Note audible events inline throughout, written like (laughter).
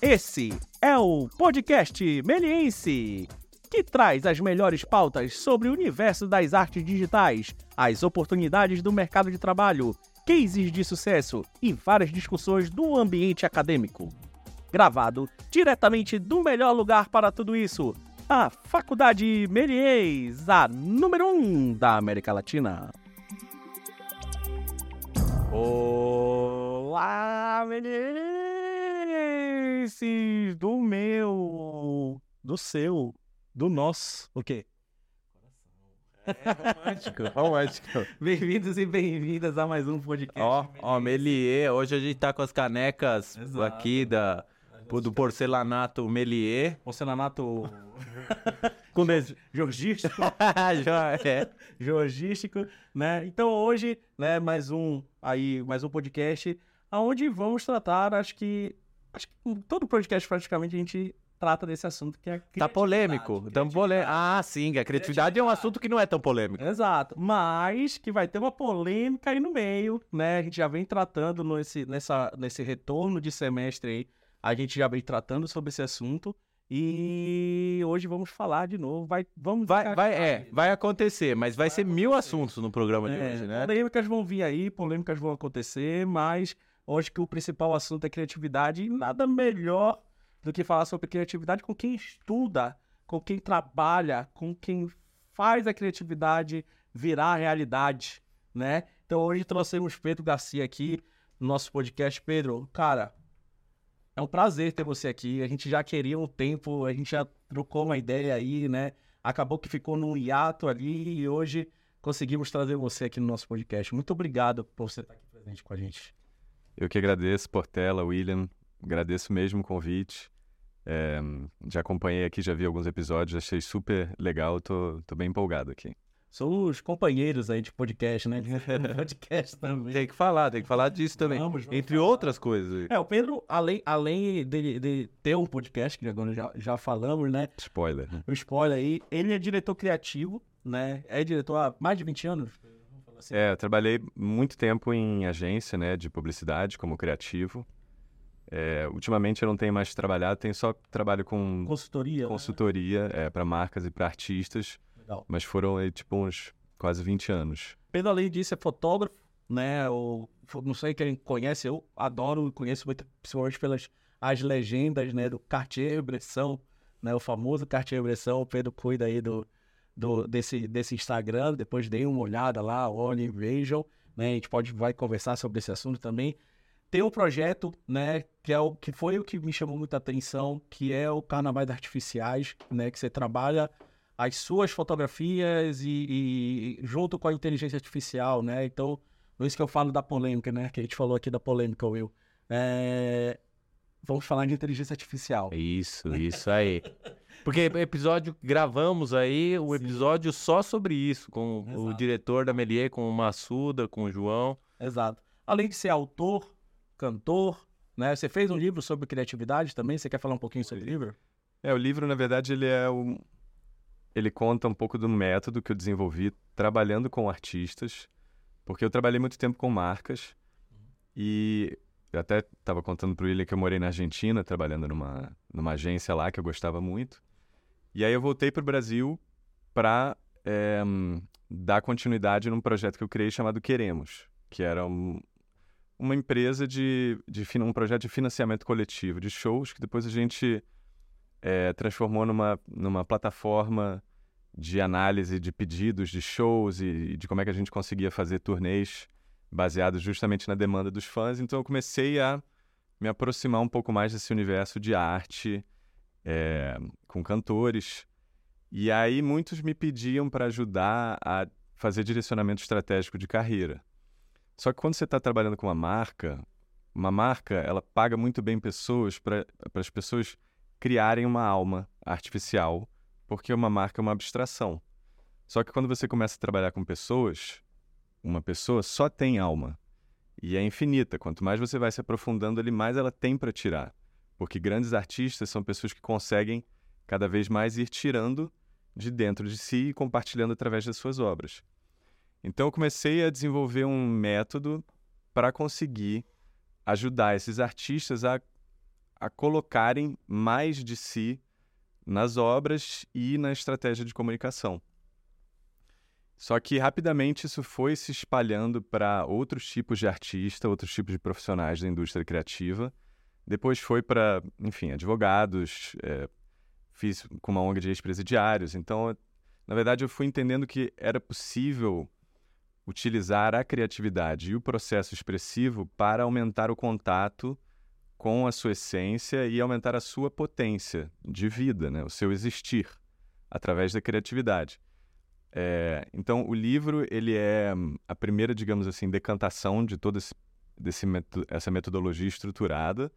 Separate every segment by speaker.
Speaker 1: Esse é o podcast Meliense, que traz as melhores pautas sobre o universo das artes digitais, as oportunidades do mercado de trabalho, cases de sucesso e várias discussões do ambiente acadêmico. Gravado diretamente do melhor lugar para tudo isso, a Faculdade Melies, a número 1 um da América Latina. Olá, Do meu, do seu, do nosso, o quê?
Speaker 2: É romântico, (laughs) romântico.
Speaker 1: Bem-vindos e bem-vindas a mais um podcast.
Speaker 2: Ó, ó, Melier, hoje a gente tá com as canecas
Speaker 1: Exato.
Speaker 2: aqui da, do porcelanato Melier.
Speaker 1: Porcelanato (laughs) com des... (laughs) georgístico,
Speaker 2: Já é.
Speaker 1: georgístico, né? Então hoje, né, mais um aí, mais um podcast aonde vamos tratar, acho que acho que em todo podcast praticamente a gente trata desse assunto que é
Speaker 2: Tá polêmico. Tão polê... Ah, sim, a criatividade é um assunto que não é tão polêmico.
Speaker 1: Exato, mas que vai ter uma polêmica aí no meio, né? A gente já vem tratando nesse, nessa, nesse retorno de semestre aí, a gente já vem tratando sobre esse assunto e hoje vamos falar de novo, vai, vamos
Speaker 2: Vai, vai, é, vai acontecer, mas vai, ser mil
Speaker 1: acontecer.
Speaker 2: assuntos no programa de
Speaker 1: É,
Speaker 2: hoje, né?
Speaker 1: Polêmicas vão vir aí, polêmicas vão acontecer, mas hoje que o principal assunto é criatividade e nada melhor do que falar sobre criatividade com quem estuda, com quem trabalha, com quem faz a criatividade virar realidade, né? Então hoje trouxemos Pedro Garcia aqui no nosso podcast. Pedro, cara, é um prazer ter você aqui. A gente já queria um tempo, a gente já trocou uma ideia aí, né? Acabou que ficou num hiato ali e hoje conseguimos trazer você aqui no nosso podcast. Muito obrigado por você estar aqui presente com a gente.
Speaker 3: Eu que agradeço, Portela, William. Agradeço mesmo o convite. É, já acompanhei aqui, já vi alguns episódios, achei super legal, tô, tô bem empolgado aqui.
Speaker 1: Somos companheiros aí de podcast, né? (laughs) Podcast também.
Speaker 2: Tem que falar, tem que falar disso também.
Speaker 1: Vamos, vamos
Speaker 2: Entre
Speaker 1: falar.
Speaker 2: outras coisas.
Speaker 1: É, o Pedro, além, além de, de ter um podcast, que agora já, já falamos, né?
Speaker 3: Spoiler. né?
Speaker 1: O spoiler aí, ele é diretor criativo, né? É diretor há mais de 20 anos. Assim.
Speaker 3: É, eu trabalhei muito tempo em agência, né, de publicidade como criativo. É, ultimamente eu não tenho mais trabalhado, tenho só trabalho com
Speaker 1: Consultoria. né?
Speaker 3: consultoria é, para marcas e para artistas,
Speaker 1: Legal.
Speaker 3: mas foram aí, tipo uns quase 20 anos.
Speaker 1: Pedro, além disso, é fotógrafo, né? O, não sei quem conhece, eu adoro, conheço muito, principalmente pelas as legendas, né? Do Cartier-Bresson, né? O famoso Cartier-Bresson. O Pedro cuida aí do, do, desse, desse Instagram. Depois dei uma olhada lá, olhem, vejam, né? A gente pode, vai conversar sobre esse assunto também. Tem um projeto, né? Que, é o, que foi o que me chamou muita atenção, que é o Carnavais Artificiais, né? Que você trabalha as suas fotografias e, e junto com a inteligência artificial, né? Então, por isso que eu falo da polêmica, né? Que a gente falou aqui da polêmica, Will. É, Vamos falar de inteligência artificial.
Speaker 2: Isso, (laughs) isso aí. Porque episódio gravamos aí o
Speaker 1: Sim.
Speaker 2: episódio só sobre isso, com o
Speaker 1: Exato.
Speaker 2: diretor da Melier, com o Massuda, com o João.
Speaker 1: Exato. Além de ser autor, cantor, né? Você fez um livro sobre criatividade também? Você quer falar um pouquinho sobre o livro?
Speaker 3: É, o livro, na verdade, ele é um... Ele conta um pouco do método que eu desenvolvi trabalhando com artistas, porque eu trabalhei muito tempo com marcas e eu até estava contando para o William que eu morei na Argentina, trabalhando numa, numa agência lá que eu gostava muito. E aí eu voltei para o Brasil para dar continuidade num projeto que eu criei chamado Queremos, que era um- uma empresa de, de um projeto de financiamento coletivo de shows que depois a gente eh, transformou numa, numa plataforma de análise de pedidos de shows e, e de como é que a gente conseguia fazer turnês baseados justamente na demanda dos fãs. Então eu comecei a me aproximar um pouco mais desse universo de arte eh, com cantores. E aí muitos me pediam para ajudar a fazer direcionamento estratégico de carreira. Só que quando você está trabalhando com uma marca, uma marca ela paga muito bem pessoas para as pessoas criarem uma alma artificial, porque uma marca é uma abstração. Só que quando você começa a trabalhar com pessoas, uma pessoa só tem alma e é infinita. Quanto mais você vai se aprofundando ali, mais ela tem para tirar. Porque grandes artistas são pessoas que conseguem cada vez mais ir tirando de dentro de si e compartilhando através das suas obras. Então eu comecei a desenvolver um método para conseguir ajudar esses artistas a, a colocarem mais de si nas obras e na estratégia de comunicação. Só que rapidamente isso foi se espalhando para outros tipos de artista, outros tipos de profissionais da indústria criativa. Depois foi para, enfim, advogados, é, fiz com uma ONG de ex-presidiários. Então, na verdade, eu fui entendendo que era possível utilizar a criatividade e o processo expressivo para aumentar o contato com a sua essência e aumentar a sua potência de vida, né? o seu existir, através da criatividade. É, então, o livro ele é a primeira, digamos assim, decantação de toda desse, essa metodologia estruturada,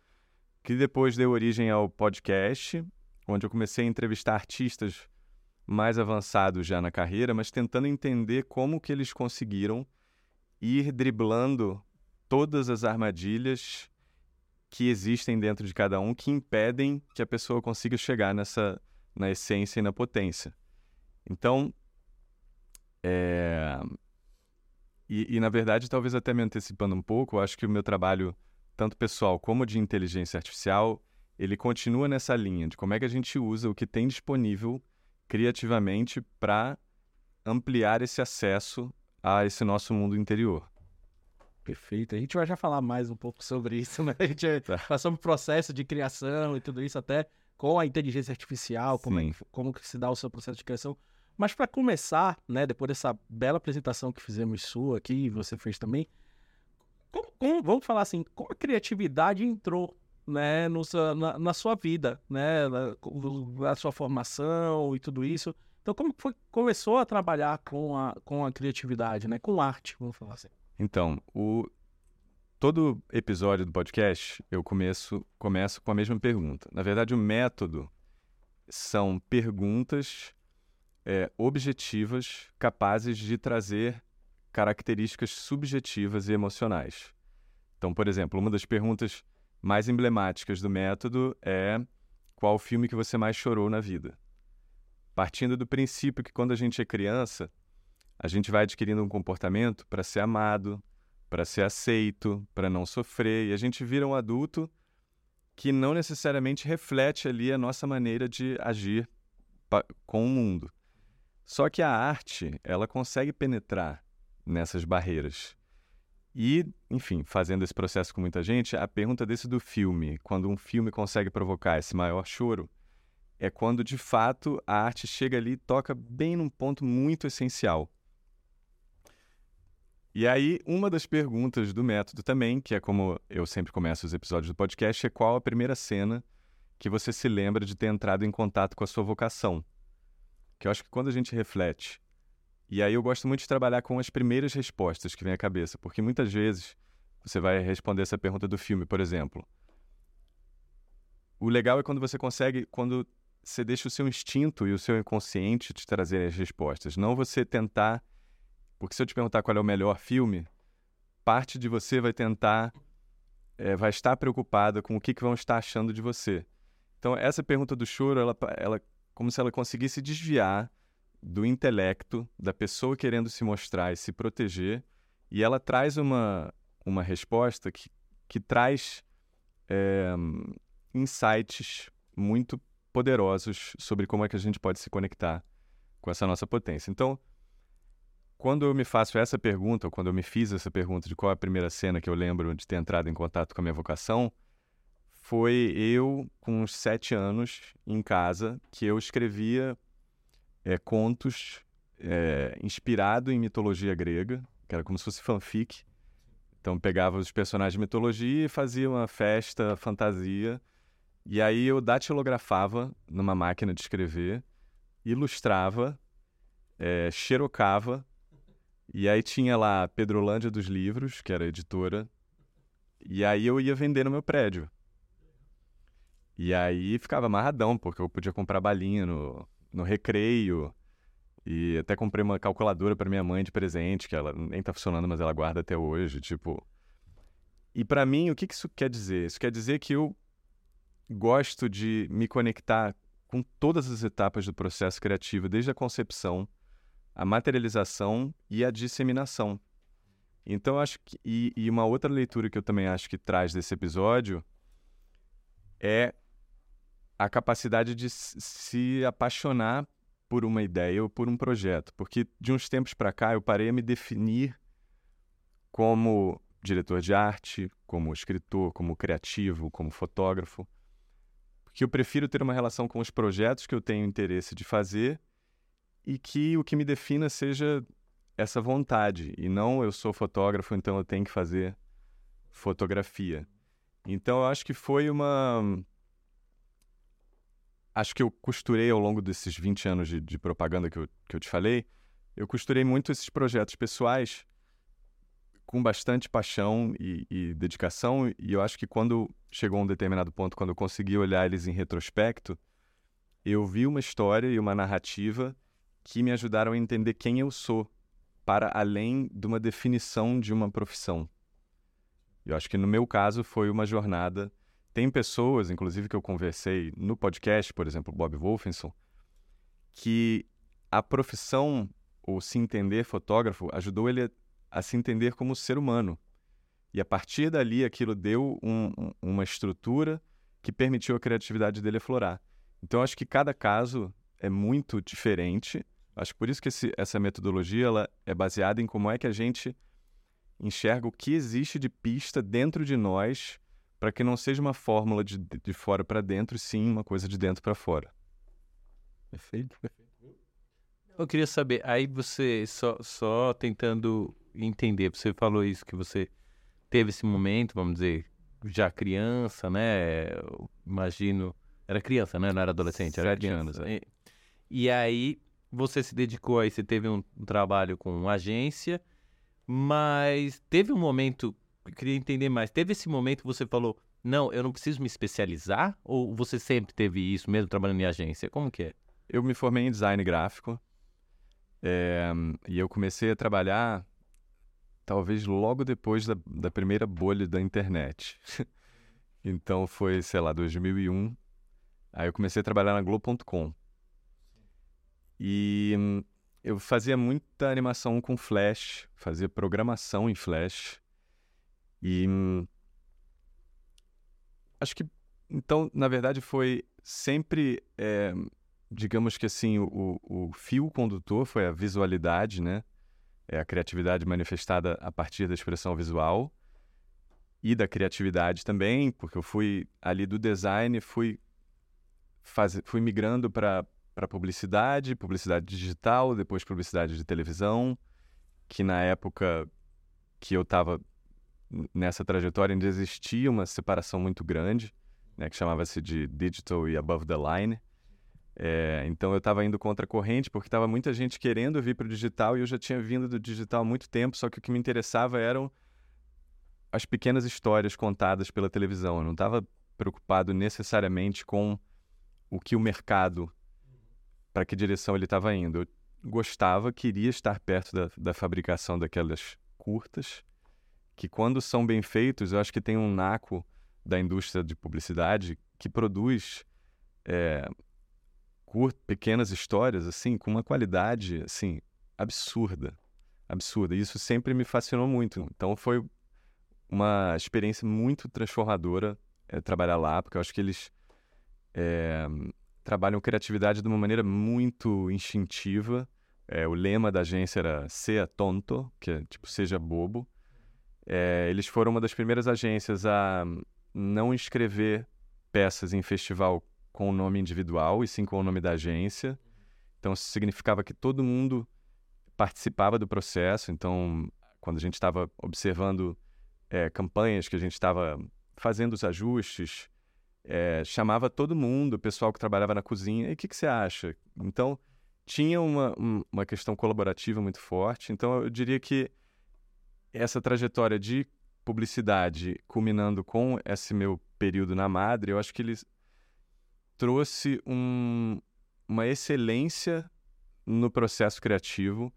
Speaker 3: que depois deu origem ao podcast, onde eu comecei a entrevistar artistas mais avançados já na carreira, mas tentando entender como que eles conseguiram ir driblando todas as armadilhas que existem dentro de cada um que impedem que a pessoa consiga chegar nessa na essência e na potência. Então, é... E, e, na verdade, talvez até me antecipando um pouco, eu acho que o meu trabalho, tanto pessoal como de inteligência artificial, ele continua nessa linha de como é que a gente usa o que tem disponível criativamente para ampliar esse acesso a esse nosso mundo interior.
Speaker 1: Perfeito. A gente vai já falar mais um pouco sobre isso, (laughs) né? A gente tá. passou o processo de criação e tudo isso, até com a inteligência artificial, como, é, como que se dá o seu processo de criação. Mas para começar, né, depois dessa bela apresentação que fizemos sua aqui, você fez também, como, como, vamos falar assim, como a criatividade entrou né, no, na, na, sua vida, né, na, na, sua formação e tudo isso. Então, como foi, começou a trabalhar com a, com a criatividade, né, com arte, vamos falar assim?
Speaker 3: Então, o, todo episódio do podcast eu começo, começo com a mesma pergunta. Na verdade, o método são perguntas é, objetivas capazes de trazer características subjetivas e emocionais. Então, por exemplo, uma das perguntas mais emblemáticas do método é qual filme que você mais chorou na vida. Partindo do princípio que quando a gente é criança, a gente vai adquirindo um comportamento para ser amado, para ser aceito, para não sofrer, e a gente vira um adulto que não necessariamente reflete ali a nossa maneira de agir com o mundo. Só que a arte, ela consegue penetrar nessas barreiras. E, enfim, fazendo esse processo com muita gente, a pergunta desse do filme, quando um filme consegue provocar esse maior choro, é quando de fato a arte chega ali e toca bem num ponto muito essencial. E aí, uma das perguntas do método também, que é como eu sempre começo os episódios do podcast, é qual a primeira cena que você se lembra de ter entrado em contato com a sua vocação? Que eu acho que quando a gente reflete, e aí eu gosto muito de trabalhar com as primeiras respostas que vem à cabeça, porque muitas vezes você vai responder essa pergunta do filme, por exemplo. O legal é quando você consegue, quando você deixa o seu instinto e o seu inconsciente te trazer as respostas, não você tentar, porque se eu te perguntar qual é o melhor filme, parte de você vai tentar, é, vai estar preocupada com o que, que vão estar achando de você. Então, essa pergunta do choro, ela, ela como se ela conseguisse desviar do intelecto da pessoa querendo se mostrar e se proteger, e ela traz uma, uma resposta que, que traz é, insights muito poderosos sobre como é que a gente pode se conectar com essa nossa potência. Então, quando eu me faço essa pergunta, ou quando eu me fiz essa pergunta de qual é a primeira cena que eu lembro de ter entrado em contato com a minha vocação, foi eu, com uns sete anos, em casa, que eu escrevia é, contos é, inspirado em mitologia grega, que era como se fosse fanfic. Então pegava os personagens de mitologia e fazia uma festa, fantasia. E aí eu datilografava numa máquina de escrever, ilustrava, é, xerocava. E aí tinha lá Pedrolândia dos Livros, que era a editora. E aí eu ia vender no meu prédio. E aí ficava amarradão, porque eu podia comprar balinha no, no recreio. E até comprei uma calculadora para minha mãe de presente, que ela nem tá funcionando, mas ela guarda até hoje, tipo. E para mim, o que, isso quer dizer? Isso quer dizer que eu gosto de me conectar com todas as etapas do processo criativo, desde a concepção, a materialização e a disseminação. Então, acho que. E, e uma outra leitura que eu também acho que traz desse episódio é a capacidade de se apaixonar por uma ideia ou por um projeto. Porque de uns tempos para cá eu parei a me definir como diretor de arte, como escritor, como criativo, como fotógrafo. Porque eu prefiro ter uma relação com os projetos que eu tenho interesse de fazer e que o que me defina seja essa vontade e não eu sou fotógrafo, então eu tenho que fazer fotografia. Então eu acho que foi uma acho que eu costurei ao longo desses 20 anos de, de propaganda que eu, que eu te falei, eu costurei muito esses projetos pessoais com bastante paixão e, e, dedicação, e eu acho que quando chegou um determinado ponto, quando eu consegui olhar eles em retrospecto, eu vi uma história e uma narrativa que me ajudaram a entender quem eu sou, para além de uma definição de uma profissão. Eu acho que no meu caso foi uma jornada tem pessoas, inclusive, que eu conversei no podcast, por exemplo, Bob Wolfenson, que a profissão, ou se entender fotógrafo, ajudou ele a, se entender como ser humano. E a partir dali, aquilo deu um, um, uma estrutura que permitiu a criatividade dele aflorar. Então, acho que cada caso é muito diferente. Acho por isso que esse, essa metodologia ela é baseada em como é que a gente enxerga o que existe de pista dentro de nós para que não seja uma fórmula de, de fora para dentro, e sim uma coisa de dentro para fora.
Speaker 2: Perfeito. Eu queria saber, aí você, só, só tentando entender, você falou isso, que você teve esse momento, vamos dizer, já criança, né? Eu imagino. Era criança, né? Não era adolescente, era
Speaker 3: Sete
Speaker 2: criança.
Speaker 3: anos, é.
Speaker 2: E, e aí você se dedicou aí, você teve um, um trabalho com agência, mas teve um momento queria entender mais. Teve esse momento que você falou, não, eu não preciso me especializar? Ou você sempre teve isso, mesmo trabalhando em agência? Como que é?
Speaker 3: Eu me formei em design gráfico é, e eu comecei a trabalhar talvez logo depois da, da primeira bolha da internet. (laughs) então foi, sei lá, 2001. Aí eu comecei a trabalhar na Globo.com. E hum, eu fazia muita animação com Flash, fazia programação em Flash. E acho que então, na verdade, foi sempre, é, digamos que assim, o, o fio condutor foi a visualidade, né? É a criatividade manifestada a partir da expressão visual e da criatividade também, porque eu fui ali do design, fui faz, fui migrando para para publicidade, publicidade digital, depois publicidade de televisão, que na época que eu estava nessa trajetória ainda existia uma separação muito grande, né, que chamava-se de digital e above the line. É, então eu estava indo contra a corrente porque estava muita gente querendo vir para o digital e eu já tinha vindo do digital há muito tempo, só que o que me interessava eram as pequenas histórias contadas pela televisão. Eu não estava preocupado necessariamente com o que o mercado, para que direção ele estava indo. Eu gostava, queria estar perto da, da fabricação daquelas curtas que quando são bem feitos, eu acho que tem um naco da indústria de publicidade que produz é, pequenas histórias assim com uma qualidade assim absurda, absurda. E isso sempre me fascinou muito. Então foi uma experiência muito transformadora é, trabalhar lá, porque eu acho que eles é, trabalham criatividade de uma maneira muito instintiva. É, o lema da agência era "seja tonto", que é tipo seja bobo. É, eles foram uma das primeiras agências a não escrever peças em festival com o nome individual e sim com o nome da agência. Então, isso significava que todo mundo participava do processo. Então, quando a gente estava observando é, campanhas, que a gente estava fazendo os ajustes, é, chamava todo mundo, o pessoal que trabalhava na cozinha, e o que, que você acha? Então, tinha uma, uma questão colaborativa muito forte. Então, eu diria que essa trajetória de publicidade culminando com esse meu período na Madre, eu acho que ele trouxe um, uma excelência no processo criativo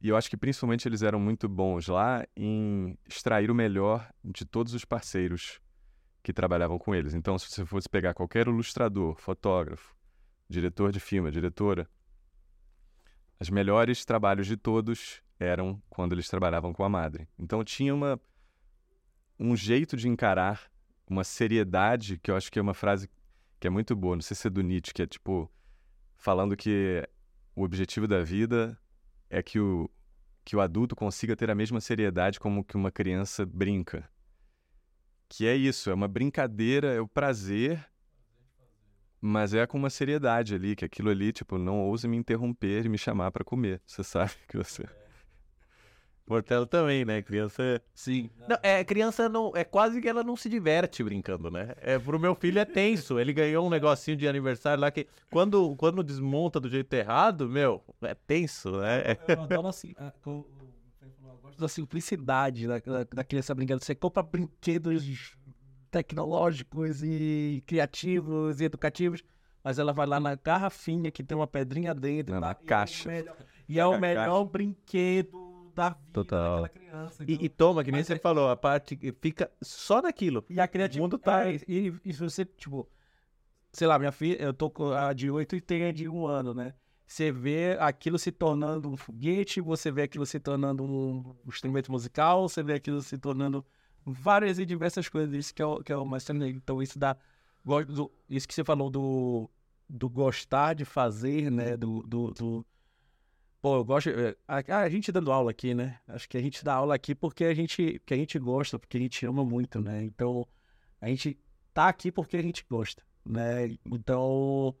Speaker 3: e eu acho que principalmente eles eram muito bons lá em extrair o melhor de todos os parceiros que trabalhavam com eles. Então, se você fosse pegar qualquer ilustrador, fotógrafo, diretor de filme, diretora, os melhores trabalhos de todos eram quando eles trabalhavam com a madre. Então tinha uma, um jeito de encarar uma seriedade que eu acho que é uma frase que é muito boa, não sei se é do Nietzsche, que é tipo, falando que o objetivo da vida é que o, que o adulto consiga ter a mesma seriedade como que uma criança brinca. Que é isso, é uma brincadeira, é o prazer, mas é com uma seriedade ali, que aquilo ali, tipo, não ouse me interromper e me chamar para comer. Você sabe (laughs) que você.
Speaker 4: Portela também, né? Criança.
Speaker 1: Sim.
Speaker 4: Não, é, criança não. É quase que ela não se diverte brincando, né? É, pro meu filho é tenso. Ele ganhou um negocinho de aniversário lá que quando, quando desmonta do jeito errado, meu, é tenso, né?
Speaker 1: Eu adoro assim. Eu gosto da simplicidade da, da, da criança brincando. Você compra brinquedos tecnológicos e criativos e educativos, mas ela vai lá na garrafinha que tem uma pedrinha dentro.
Speaker 3: Na-
Speaker 1: tá?
Speaker 3: na
Speaker 1: E é o
Speaker 3: caixa.
Speaker 1: melhor- E é o melhor brinquedo da vida
Speaker 4: Total.
Speaker 1: daquela criança.
Speaker 4: E,
Speaker 1: Então-
Speaker 4: e toma, que nem você falou, a parte que fica só naquilo.
Speaker 1: E a criatividade.
Speaker 4: mundo tá-
Speaker 1: é, e, e se você, tipo, sei lá, minha filha, eu tô com a de 8 e tem a de um ano, né? Você vê aquilo se tornando um foguete, você vê aquilo se tornando um instrumento musical, você vê aquilo se tornando várias e diversas coisas. Isso que é o, que é o mais tremendo. Então, isso dá. Isso que você falou do, do gostar de fazer, né? Do. do, do- Pô, eu gosto. é, A, a gente dando aula aqui, né? Acho que a gente dá aula aqui porque a gente, que a gente gosta, porque a gente ama muito, né? Então, a gente tá aqui porque a gente gosta, né? Então,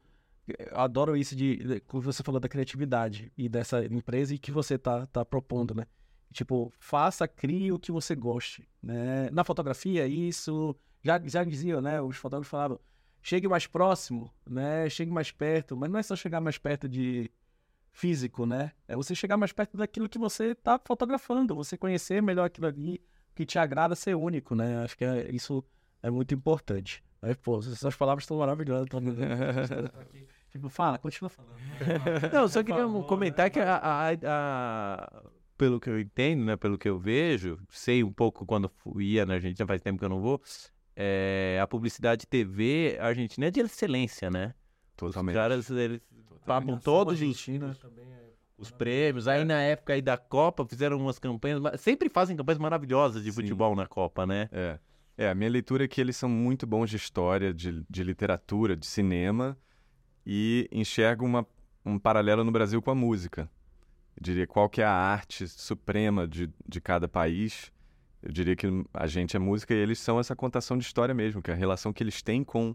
Speaker 1: eu adoro isso de, de- como você falou da criatividade e dessa empresa e que você tá, tá propondo, né? Tipo, faça, crie o que você goste, né? Na fotografia, isso, já, já diziam, né? Os fotógrafos falavam, chegue mais próximo, né? Chegue mais perto, mas não é só chegar mais perto de físico, né? É você chegar mais perto daquilo que você tá fotografando, você conhecer melhor aquilo ali, que te agrada ser único, né? Acho que é- isso é muito importante. Aí, pô, essas palavras estão maravilhosas. Tô... (laughs) tipo, fala, continua falando. (laughs)
Speaker 4: Não, só queria
Speaker 1: favor,
Speaker 4: comentar
Speaker 1: né?
Speaker 4: que a, a- a- pelo que eu entendo, né, pelo que eu vejo, sei um pouco quando fui, ia na Argentina, faz tempo que eu não vou, é, a publicidade TV argentina é de excelência, né?
Speaker 3: Totalmente.
Speaker 4: Os caras, eles papam todos os,
Speaker 1: é
Speaker 4: os prêmios. Aí na época aí da Copa fizeram umas campanhas, sempre fazem campanhas maravilhosas de
Speaker 3: Sim.
Speaker 4: futebol na Copa, né?
Speaker 3: É. É, a minha leitura é que eles são muito bons de história, de, de literatura, de cinema e enxergam uma, um paralelo no Brasil com a música. Eu diria qual que é a arte suprema de, de cada país. Eu diria que a gente é música e eles são essa contação de história mesmo, que é a relação que eles têm com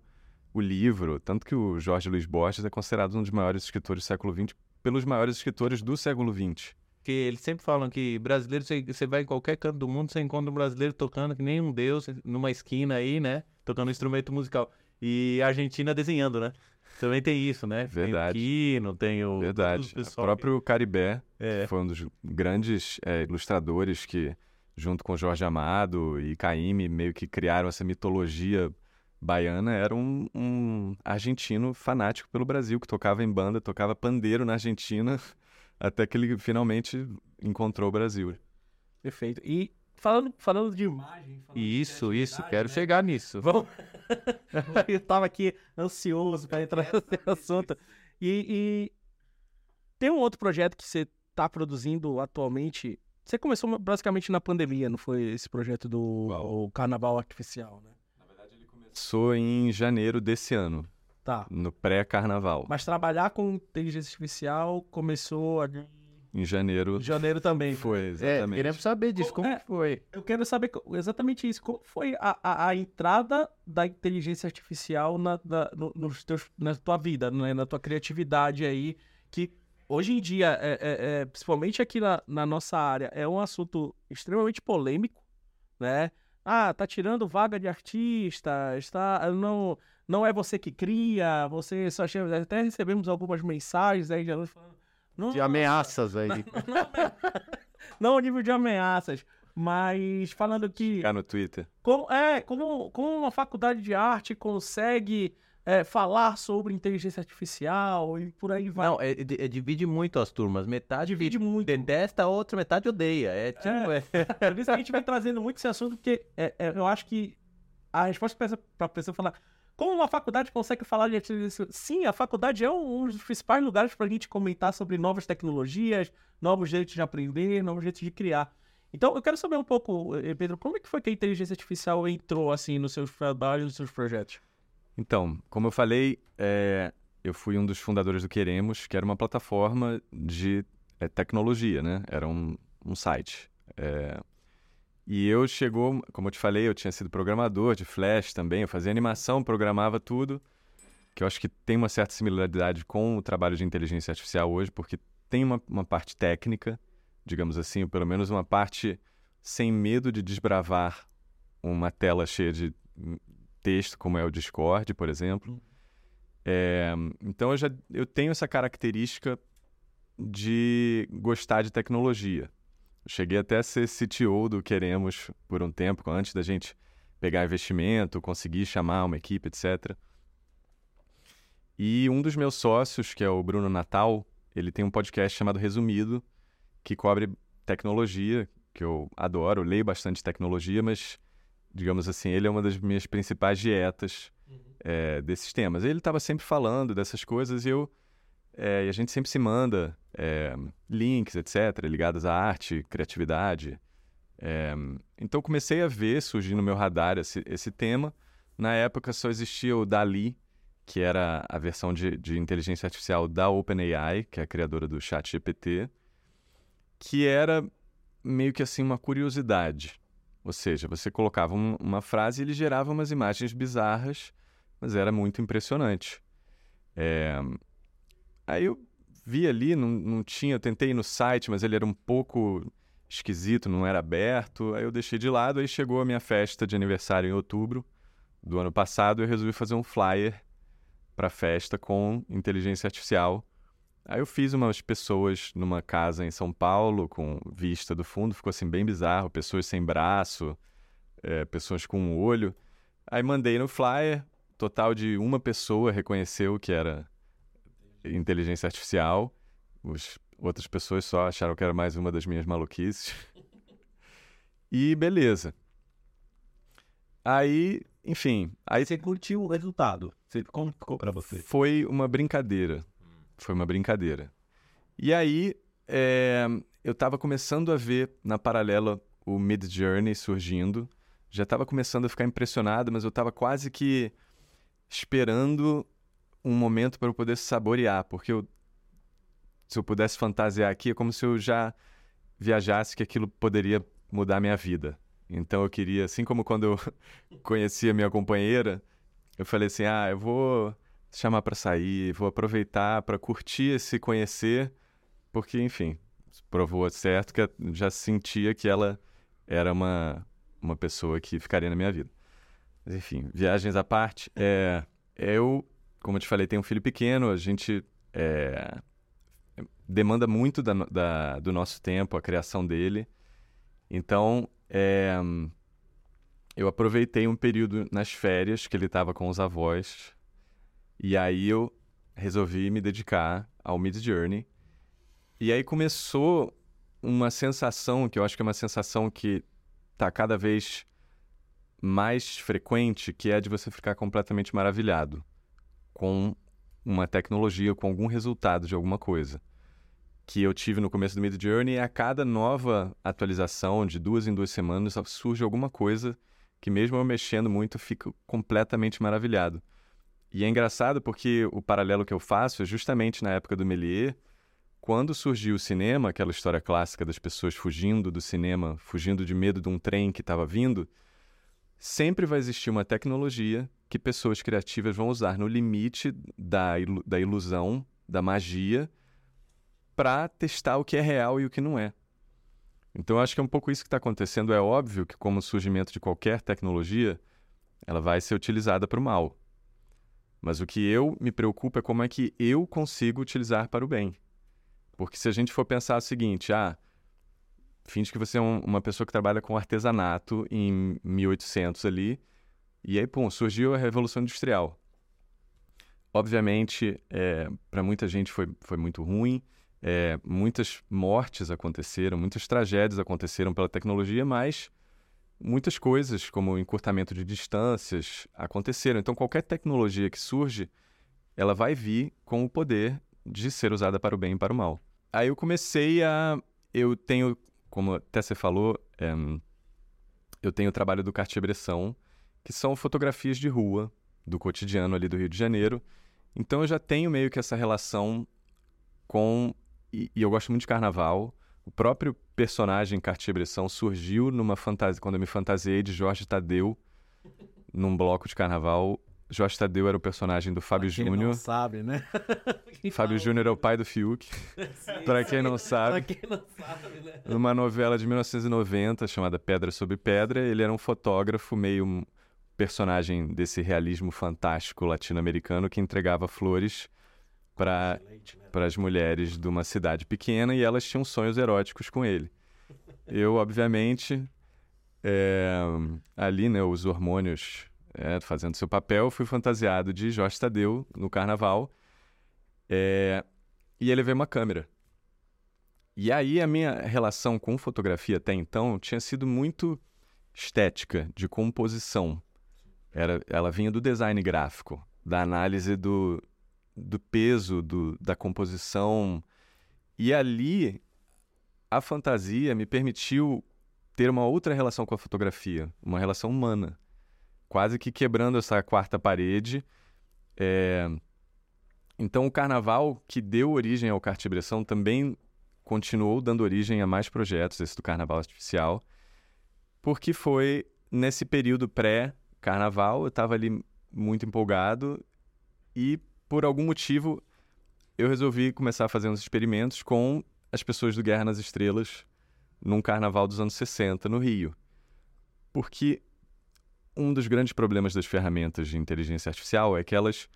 Speaker 3: o livro. Tanto que o Jorge Luiz Borges é considerado um dos maiores escritores do século XX pelos maiores escritores do século XX.
Speaker 4: Porque eles sempre falam que brasileiro, você, vai em qualquer canto do mundo, você encontra um brasileiro tocando que nem um deus, numa esquina aí, né? Tocando um instrumento musical. E a Argentina desenhando, né? Também tem isso, né?
Speaker 3: Verdade.
Speaker 4: Tem o Quino, tem o...
Speaker 3: Verdade. O próprio Caribé
Speaker 4: É.
Speaker 3: que foi um dos grandes é, ilustradores que, junto com Jorge Amado e Caymmi, meio que criaram essa mitologia baiana, era um, um argentino fanático pelo Brasil, que tocava em banda, tocava pandeiro na Argentina, (laughs) até que ele finalmente encontrou o Brasil.
Speaker 1: Perfeito. E falando, falando de imagem. falando de
Speaker 4: Isso, isso,
Speaker 1: criatividade,
Speaker 4: quero
Speaker 1: né?
Speaker 4: chegar nisso.
Speaker 1: Vamos. (laughs) eu tava aqui ansioso para entrar nesse assunto. E, e tem um outro projeto que você tá produzindo atualmente. Você começou basicamente na pandemia, não foi esse projeto do Carnaval Artificial, né?
Speaker 3: Começou em janeiro desse ano,
Speaker 1: Tá.
Speaker 3: no pré-carnaval.
Speaker 1: Mas trabalhar com inteligência artificial começou ali
Speaker 3: Em janeiro
Speaker 1: em janeiro também.
Speaker 3: foi,
Speaker 4: É,
Speaker 3: exatamente.
Speaker 4: queremos saber disso, como
Speaker 1: É.
Speaker 4: foi?
Speaker 1: Eu quero saber exatamente isso. Como foi a, a, a entrada da inteligência artificial na, na, no- nos teus, na tua vida, né? na tua criatividade aí, que hoje em dia, é, é- é, principalmente aqui na, na nossa área, é um assunto extremamente polêmico, né? Ah, tá tirando vaga de artista, está, não, não é você que cria, você só chega, até recebemos algumas mensagens aí de alunos falando, "Não,
Speaker 4: De ameaças aí. (laughs)
Speaker 1: não ao nível de ameaças, mas falando que
Speaker 3: Ficar no Twitter.
Speaker 1: como, é, como, como uma faculdade de arte consegue é, falar sobre inteligência artificial e por aí vai.
Speaker 4: Não, é, é- é- divide muito as turmas. Metade
Speaker 1: Divide muito.
Speaker 4: detesta, a outra metade odeia. É tipo. É.
Speaker 1: Por isso que a gente vai trazendo muito esse assunto, porque é, é, eu acho que a resposta para a pessoa falar como uma faculdade consegue falar de inteligência Sim, a faculdade é um, um dos principais lugares para a gente comentar sobre novas tecnologias, novos jeitos de aprender, novos jeitos de criar. Então, eu quero saber um pouco, eh, Pedro, como é que foi que a inteligência artificial entrou, assim, nos seus trabalhos, nos seus projetos?
Speaker 3: Então, como eu falei, é, eu fui um dos fundadores do Queremos, que era uma plataforma de é, tecnologia, né? Era um, um site. É, e eu chegou, como eu te falei, eu tinha sido programador de Flash também, eu fazia animação, programava tudo, que eu acho que tem uma certa similaridade com o trabalho de inteligência artificial hoje, porque tem uma, uma parte técnica, digamos assim, ou pelo menos uma parte sem medo de desbravar uma tela cheia de texto, como é o Discord, por exemplo. É, então eu já eu tenho essa característica de gostar de tecnologia. Cheguei até a ser CTO do Queremos por um tempo, antes da gente pegar investimento, conseguir chamar uma equipe, etc. E um dos meus sócios, que é o Bruno Natal, ele tem um podcast chamado Resumido, que cobre tecnologia, que eu adoro, leio bastante tecnologia, mas, digamos assim, ele é uma das minhas principais dietas é, desses temas. Ele estava sempre falando dessas coisas e eu. É, e a gente sempre se manda é, links, etc., ligados à arte, criatividade. Então comecei a ver surgir no meu radar esse, esse tema. Na época só existia o Dali, que era a versão de, de inteligência artificial da OpenAI, que é a criadora do ChatGPT, que era meio que assim uma curiosidade. Ou seja, você colocava um, uma frase e ele gerava umas imagens bizarras, mas era muito impressionante. É... Aí eu vi ali, não, não tinha, eu tentei ir no site, mas ele era um pouco esquisito, não era aberto. Aí eu deixei de lado, aí chegou a minha festa de aniversário em outubro do ano passado, eu resolvi fazer um flyer para festa com inteligência artificial. Aí eu fiz umas pessoas numa casa em São Paulo, com vista do fundo, ficou assim bem bizarro, pessoas sem braço, é, pessoas com um olho. Aí mandei no flyer, total de uma pessoa reconheceu que era inteligência artificial, Os, outras pessoas só acharam que era mais uma das minhas maluquices. e beleza. Aí enfim,
Speaker 1: aí você curtiu o resultado. Você, como ficou para você?
Speaker 3: Foi uma brincadeira. Foi uma brincadeira. E aí, é, eu estava começando a ver na paralela o Mid Journey surgindo. Já estava começando a ficar impressionado, mas eu estava quase que esperando um momento para eu poder saborear, porque eu, se eu pudesse fantasiar aqui, é como se eu já viajasse que aquilo poderia mudar minha vida. Então eu queria, assim como quando eu (laughs) conheci a minha companheira, eu falei assim: ah, eu vou chamar para sair, vou aproveitar para curtir esse conhecer, porque, enfim, provou certo que já sentia que ela era uma, uma pessoa que ficaria na minha vida. Mas, enfim, viagens à parte, é, eu, como eu te falei, tenho um filho pequeno, a gente é, demanda muito da, da, do nosso tempo, a criação dele. Então, é, eu aproveitei um período nas férias que ele estava com os avós e aí eu resolvi me dedicar ao Mid Journey. E aí começou uma sensação que eu acho que é uma sensação que está cada vez mais frequente, que é a de você ficar completamente maravilhado com uma tecnologia, com algum resultado de alguma coisa que eu tive no começo do Mid Journey, a cada nova atualização, de duas em duas semanas, surge alguma coisa que, mesmo eu mexendo muito, fico completamente maravilhado. E é engraçado porque o paralelo que eu faço é justamente na época do Méliès, quando surgiu o cinema, aquela história clássica das pessoas fugindo do cinema, fugindo de medo de um trem que estava vindo, sempre vai existir uma tecnologia que pessoas criativas vão usar no limite da, ilu da ilusão, da magia, para testar o que é real e o que não é. Então, eu acho que é um pouco isso que está acontecendo. É óbvio que, como o surgimento de qualquer tecnologia, ela vai ser utilizada para o mal. Mas o que eu me preocupo é como é que eu consigo utilizar para o bem. Porque se a gente for pensar o seguinte, ah, finge que você é um, uma pessoa que trabalha com artesanato em 1800 ali, e aí, pum, surgiu a Revolução Industrial. Obviamente, é, para muita gente foi, foi muito ruim, é, muitas mortes aconteceram, muitas tragédias aconteceram pela tecnologia, mas muitas coisas, como encurtamento de distâncias, aconteceram. Então, qualquer tecnologia que surge, ela vai vir com o poder de ser usada para o bem e para o mal. Aí eu comecei a. Eu tenho como até você falou, é, eu tenho o trabalho do Cartier-Bresson, que são fotografias de rua, do cotidiano ali do Rio de Janeiro. Então eu já tenho meio que essa relação com. E, e eu gosto muito de carnaval. O próprio personagem Cartier-Bresson surgiu numa fantasia. Quando eu me fantasiei de Jorge Tadeu, num bloco de carnaval. Jorge Tadeu era o personagem do Fábio Júnior.
Speaker 1: não sabe, né?
Speaker 3: Fábio Júnior é o pai do Fiuk. Pra quem não sabe.
Speaker 1: Pra quem não sabe, né?
Speaker 3: Numa novela de 1990 chamada Pedra sobre Pedra, ele era um fotógrafo, meio um personagem desse realismo fantástico latino-americano que entregava flores para
Speaker 1: né?
Speaker 3: as mulheres de uma cidade pequena e elas tinham sonhos eróticos com ele. Eu, obviamente, é, ali, né, os hormônios é, fazendo seu papel, fui fantasiado de Jorge Tadeu no carnaval é, e ele veio uma câmera. E aí a minha relação com fotografia até então tinha sido muito estética, de composição. Era, ela vinha do design gráfico, da análise do, do peso, do, da composição. E ali, a fantasia me permitiu ter uma outra relação com a fotografia, uma relação humana. Quase que quebrando essa quarta parede. É, Então, o carnaval que deu origem ao Cartier-Bresson também continuou dando origem a mais projetos, esse do Carnaval Artificial, porque foi nesse período pré-carnaval, eu estava ali muito empolgado e, por algum motivo, eu resolvi começar a fazer uns experimentos com as pessoas do Guerra nas Estrelas num carnaval dos anos 60 no Rio. Porque um dos grandes problemas das ferramentas de inteligência artificial é que elas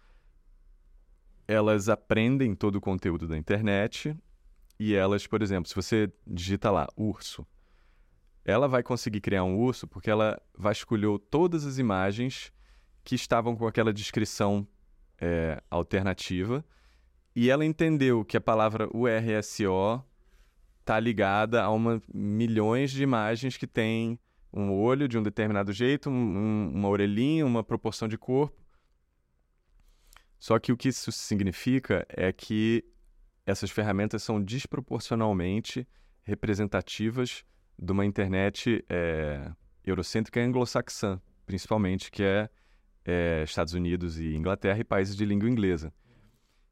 Speaker 3: elas aprendem todo o conteúdo da internet e elas, por exemplo, se você digita lá urso, ela vai conseguir criar um urso porque ela vasculhou todas as imagens que estavam com aquela descrição é, alternativa e ela entendeu que a palavra URSO está ligada a uma milhões de imagens que tem um olho de um determinado jeito, um- um- uma orelhinha, uma proporção de corpo. Só que o que isso significa é que essas ferramentas são desproporcionalmente representativas de uma internet é, eurocêntrica anglo-saxã, principalmente, que é, é Estados Unidos e Inglaterra e países de língua inglesa.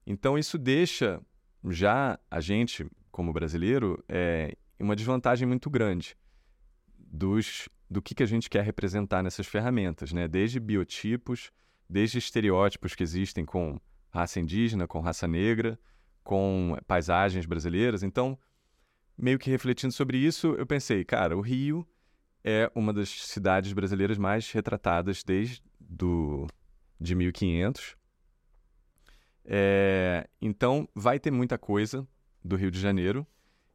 Speaker 3: Então, isso deixa já a gente, como brasileiro, é, uma desvantagem muito grande dos, do que, que a gente quer representar nessas ferramentas, né? Desde biotipos, desde estereótipos que existem com raça indígena, com raça negra, com paisagens brasileiras. Então, meio que refletindo sobre isso, eu pensei, cara, o Rio é uma das cidades brasileiras mais retratadas desde do, de 1500. É, então, vai ter muita coisa do Rio de Janeiro.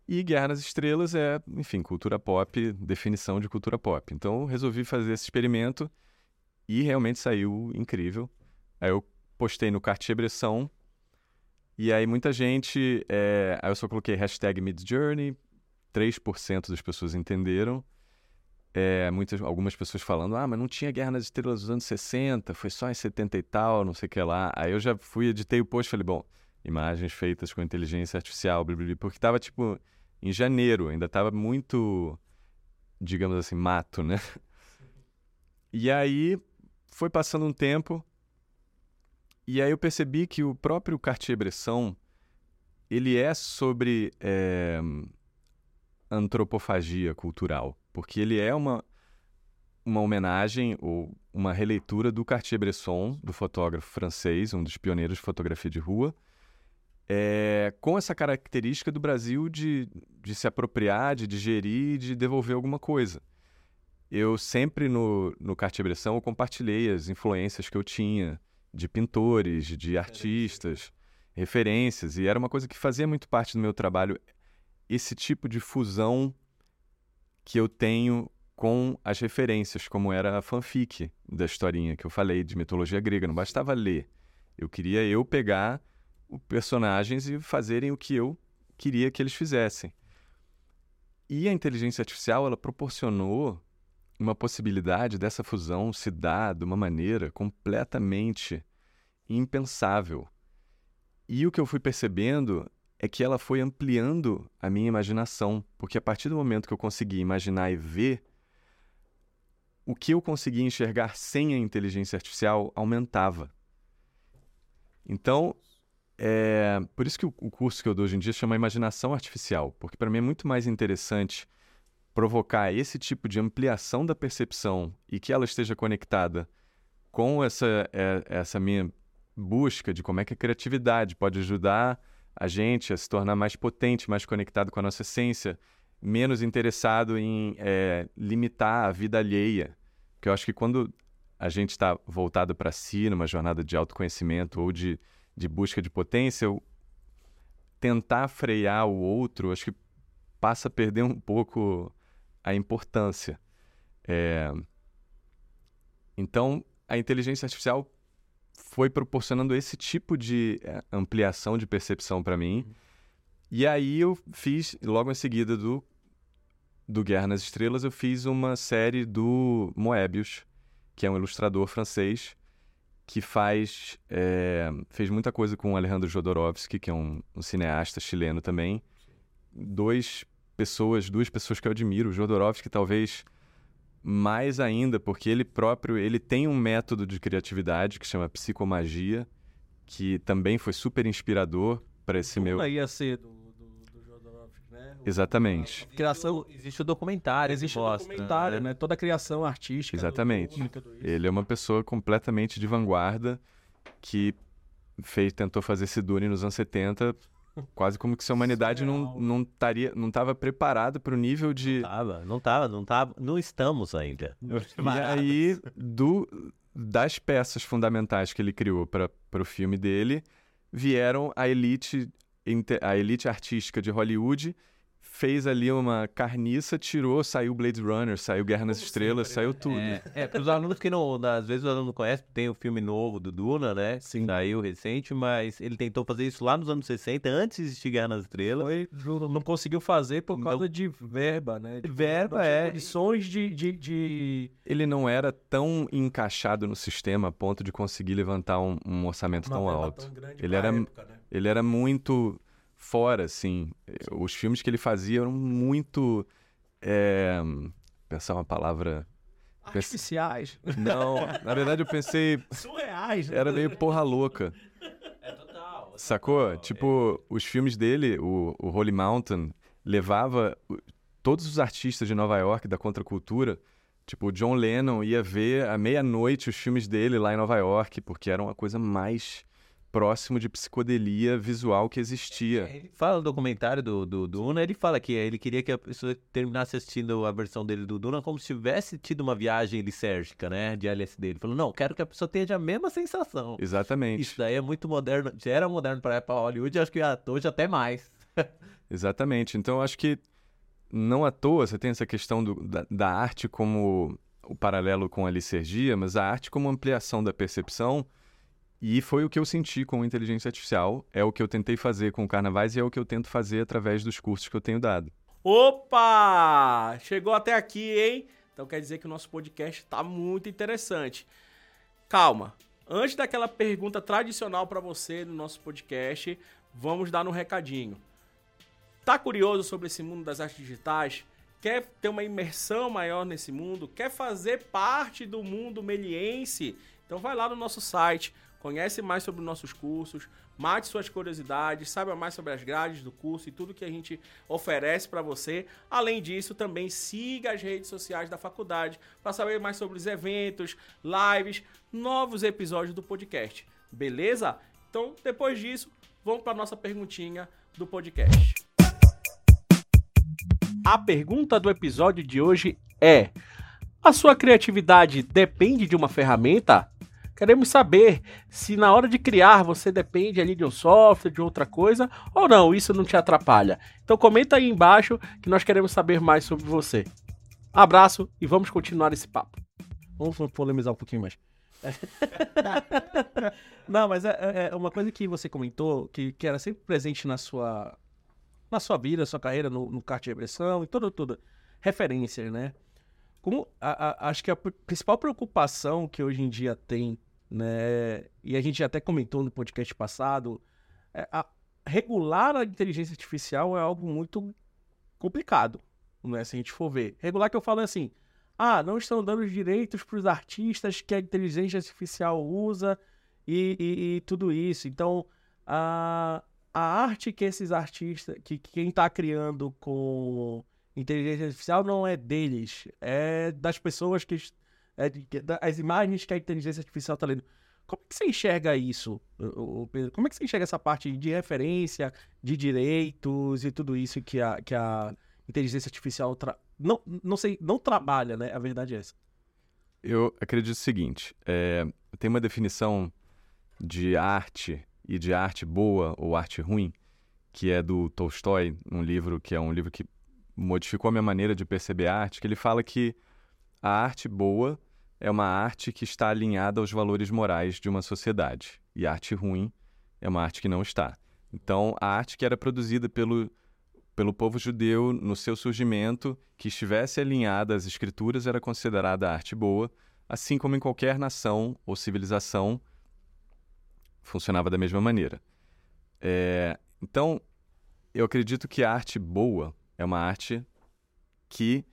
Speaker 3: E Guerra nas Estrelas é, enfim, cultura pop, definição de cultura pop. Então, resolvi fazer esse experimento e realmente saiu incrível. Aí eu postei no Cartier-Bresson e aí muita gente... é, Aí eu só coloquei hashtag Midjourney, 3% das pessoas entenderam. É, muitas, algumas pessoas falando, ah, mas não tinha Guerra nas Estrelas dos anos 60, foi só em 70 e tal, não sei o que lá. Aí eu já fui, editei o post falei, bom, imagens feitas com inteligência artificial, blá, blá, blá, porque tava, tipo, em janeiro, ainda tava muito, digamos assim, mato, né? (laughs) E aí foi passando um tempo, e aí eu percebi que o próprio Cartier-Bresson, ele é sobre é, antropofagia cultural, porque ele é uma, uma homenagem ou uma releitura do Cartier-Bresson, do fotógrafo francês, um dos pioneiros de fotografia de rua, é, com essa característica do Brasil de, de se apropriar, de digerir, de devolver alguma coisa. Eu sempre no, no Cartier-Bresson compartilhei as influências que eu tinha de pintores, de artistas, referências, e era uma coisa que fazia muito parte do meu trabalho, esse tipo de fusão que eu tenho com as referências, como era a fanfic da historinha que eu falei de mitologia grega. Não bastava ler. Eu queria eu pegar os personagens e fazerem o que eu queria que eles fizessem. E a inteligência artificial, ela proporcionou uma possibilidade dessa fusão se dar de uma maneira completamente impensável. E o que eu fui percebendo é que ela foi ampliando a minha imaginação, porque a partir do momento que eu consegui imaginar e ver, o que eu conseguia enxergar sem a inteligência artificial aumentava. Então, é, por isso que o, o curso que eu dou hoje em dia chama Imaginação Artificial, porque para mim é muito mais interessante provocar esse tipo de ampliação da percepção e que ela esteja conectada com essa, é, essa minha busca de como é que a criatividade pode ajudar a gente a se tornar mais potente, mais conectado com a nossa essência, menos interessado em é, limitar a vida alheia. Porque eu acho que quando a gente está voltado para si, numa jornada de autoconhecimento ou de, de busca de potência, tentar frear o outro, acho que passa a perder um pouco a importância. É... Então, a inteligência artificial foi proporcionando esse tipo de é, ampliação de percepção para mim. Uhum. E aí eu fiz, logo em seguida do, do Guerra nas Estrelas, eu fiz uma série do Moebius, que é um ilustrador francês que faz é, fez muita coisa com Alejandro Jodorowsky, que é um, um cineasta chileno também. Dois pessoas, duas pessoas que eu admiro. O Jodorowsky talvez mais ainda, porque ele próprio ele tem um método de criatividade que chama psicomagia, que também foi super inspirador para esse
Speaker 1: Duna
Speaker 3: meu.
Speaker 1: ia ser do, do, do Jodorowsky, né? O-
Speaker 3: Exatamente.
Speaker 1: a criação,
Speaker 2: Existe o documentário.
Speaker 1: existe
Speaker 2: mostra,
Speaker 1: documentário, né? Toda a criação artística. do
Speaker 3: Exatamente.
Speaker 1: Tudo isso.
Speaker 3: Ele é uma pessoa completamente de vanguarda que fez, tentou fazer esse Dune nos anos 70, quase como que se a humanidade não não estaria não estava preparada para o nível de
Speaker 4: Tava, não tava, não tava, não estamos ainda. (laughs)
Speaker 3: E aí, do, das peças fundamentais que ele criou para o filme dele, vieram a elite, a elite artística de Hollywood, fez ali uma carniça, tirou, saiu Blade Runner, saiu Guerra nas
Speaker 1: Como
Speaker 3: Estrelas,
Speaker 1: sempre,
Speaker 3: saiu
Speaker 1: né?
Speaker 3: tudo.
Speaker 4: É, é para os alunos que não, às vezes os alunos não conhecem, tem o filme novo do Duna, né?
Speaker 1: Sim.
Speaker 4: Saiu recente, mas ele tentou fazer isso lá nos anos 60, antes de existir Guerra nas Estrelas.
Speaker 1: Foi, não conseguiu fazer por
Speaker 4: Não.
Speaker 1: causa de verba, né? De
Speaker 4: Verba,
Speaker 1: não
Speaker 4: é.
Speaker 1: Condições de, de, de-
Speaker 3: Ele não era tão encaixado no sistema a ponto de conseguir levantar um, um orçamento
Speaker 1: uma
Speaker 3: tão alto.
Speaker 1: tão
Speaker 3: Ele era-
Speaker 1: época, né?
Speaker 3: Ele era muito fora, assim. Os filmes que ele fazia eram muito. É... Pensar uma palavra.
Speaker 1: Artificiais.
Speaker 3: Não, na verdade eu pensei. (laughs)
Speaker 1: Surreais, né?
Speaker 3: Era meio porra louca.
Speaker 4: É total.
Speaker 3: Sacou? Tipo, os filmes dele, o, o Holy Mountain, levava todos os artistas de Nova York da contracultura. Tipo, o John Lennon ia ver à meia-noite os filmes dele lá em Nova York, porque era uma coisa mais próximo de psicodelia visual que existia.
Speaker 4: Ele fala no documentário do, do Duna, ele fala que ele queria que a pessoa terminasse assistindo a versão dele do Duna como se tivesse tido uma viagem lisérgica, né? De LSD. Ele falou, não, quero que a pessoa tenha a mesma sensação.
Speaker 3: Exatamente.
Speaker 4: Isso daí é muito moderno, já era moderno para Hollywood, acho que hoje até mais. (laughs)
Speaker 3: Exatamente. Então, acho que não à toa você tem essa questão do- da, da arte como o paralelo com a licergia, mas a arte como ampliação da percepção. E foi o que eu senti com inteligência artificial, é o que eu tentei fazer com o Carnavais e é o que eu tento fazer através dos cursos que eu tenho dado.
Speaker 5: Opa! Chegou até aqui, hein? Então quer dizer que o nosso podcast tá muito interessante. Calma. Antes daquela pergunta tradicional para você no nosso podcast, vamos dar um recadinho. Tá curioso sobre esse mundo das artes digitais? Quer ter uma imersão maior nesse mundo? Quer fazer parte do mundo meliense? Então vai lá no nosso site, conhece mais sobre os nossos cursos, mate suas curiosidades, saiba mais sobre as grades do curso e tudo que a gente oferece para você. Além disso, também siga as redes sociais da faculdade para saber mais sobre os eventos, lives, novos episódios do podcast. Beleza? Então, depois disso, vamos para nossa perguntinha do podcast. A pergunta do episódio de hoje é: A sua criatividade depende de uma ferramenta? Queremos saber se na hora de criar você depende ali de um software, de outra coisa, ou não, isso não te atrapalha. Então comenta aí embaixo que nós queremos saber mais sobre você. Abraço e vamos continuar esse papo.
Speaker 1: Vamos polemizar um pouquinho mais. (laughs) Não, mas é, é- é uma coisa que você comentou, que, que era sempre presente na sua, na sua vida, sua carreira, no, no kart de repressão e toda, toda. Referências, né? Como, a- a- acho que a pr- principal preocupação que hoje em dia tem, né? E a gente até comentou no podcast passado, é a,
Speaker 5: regular a inteligência artificial é algo muito complicado, né? Se a gente for ver. Regular que eu falo é assim, ah, não estão dando direitos para os artistas que a inteligência artificial usa e, e, e tudo isso. Então, a, a arte que esses artistas, que, que quem está criando com inteligência artificial não é deles, é das pessoas que. É as imagens que a inteligência artificial está lendo. Como é que você enxerga isso, Pedro? Como é que você enxerga essa parte de referência, de direitos e tudo isso que a, que a inteligência artificial tra... não, não sei, não trabalha, né? A verdade é essa.
Speaker 3: Eu acredito o seguinte: é, tem uma definição de arte e de arte boa ou arte ruim, que é do Tolstói, um livro que é um livro que modificou a minha maneira de perceber a arte, que ele fala que a arte boa é uma arte que está alinhada aos valores morais de uma sociedade, e a arte ruim é uma arte que não está. Então, a arte que era produzida pelo, pelo povo judeu no seu surgimento, que estivesse alinhada às escrituras, era considerada arte boa, assim como em qualquer nação ou civilização funcionava da mesma maneira. É, então, eu acredito que a arte boa é uma arte que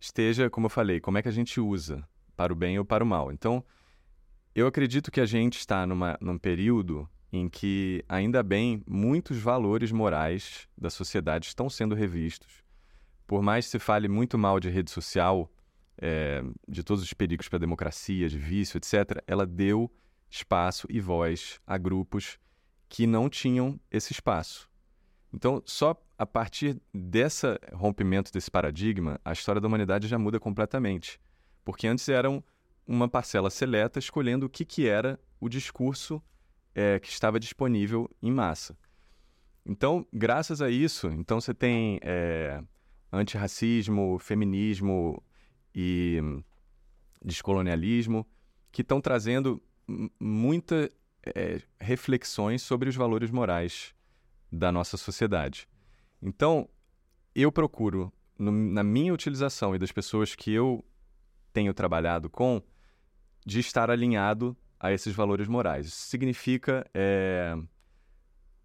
Speaker 3: esteja, como eu falei, como é que a gente usa, para o bem ou para o mal. Então, eu acredito que a gente está numa, num período em que, ainda bem, muitos valores morais da sociedade estão sendo revistos. Por mais que se fale muito mal de rede social, é, de todos os perigos para a democracia, de vício, etc., ela deu espaço e voz a grupos que não tinham esse espaço. Então, só a partir desse rompimento desse paradigma, a história da humanidade já muda completamente. Porque antes eram uma parcela seleta escolhendo o que, que era o discurso é, que estava disponível em massa. Então, graças a isso, então você tem é, antirracismo, feminismo e descolonialismo que estão trazendo muitas é, reflexões sobre os valores morais da nossa sociedade. Então, eu procuro, no, na minha utilização e das pessoas que eu tenho trabalhado com, de estar alinhado a esses valores morais. Isso significa, é,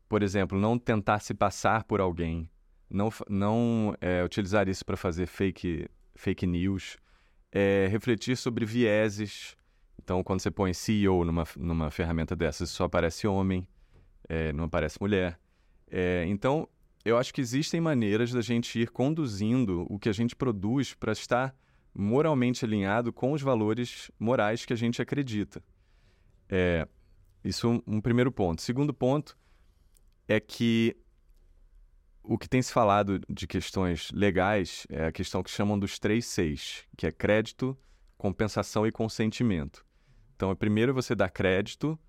Speaker 3: por exemplo, não tentar se passar por alguém, não, não é, utilizar isso para fazer fake, fake news, é, refletir sobre vieses. Então, quando você põe CEO numa, numa ferramenta dessas, só aparece homem, é, não aparece mulher. É, então, eu acho que existem maneiras da gente ir conduzindo o que a gente produz para estar moralmente alinhado com os valores morais que a gente acredita. É, isso é um, primeiro ponto. Segundo ponto é que o que tem se falado de questões legais é a questão que chamam dos três seis, que é crédito, compensação e consentimento. Então, primeiro você dá crédito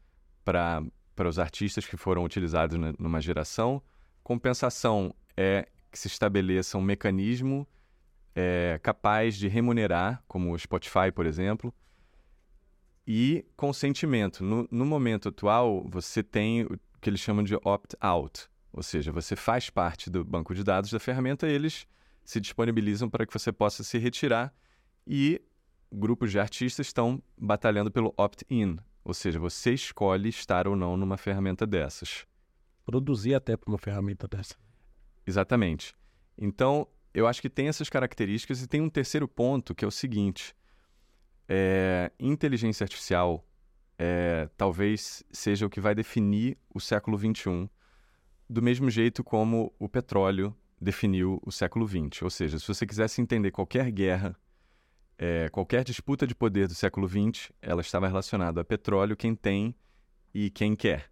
Speaker 3: para para os artistas que foram utilizados numa geração. Compensação é que se estabeleça um mecanismo é, capaz de remunerar, como o Spotify, por exemplo. E consentimento. No, no momento atual, você tem o que eles chamam de opt-out, ou seja, você faz parte do banco de dados da ferramenta, eles se disponibilizam para que você possa se retirar e grupos de artistas estão batalhando pelo opt-in, ou seja, você escolhe estar ou não numa ferramenta dessas.
Speaker 1: Produzir até para uma ferramenta dessa.
Speaker 3: Exatamente. Então, eu acho que tem essas características e tem um terceiro ponto que é o seguinte: é, inteligência artificial é, talvez seja o que vai definir o século XXI, do mesmo jeito como o petróleo definiu o século XX. Ou seja, se você quisesse entender qualquer guerra é, qualquer disputa de poder do século XX, ela estava relacionada a petróleo, quem tem e quem quer.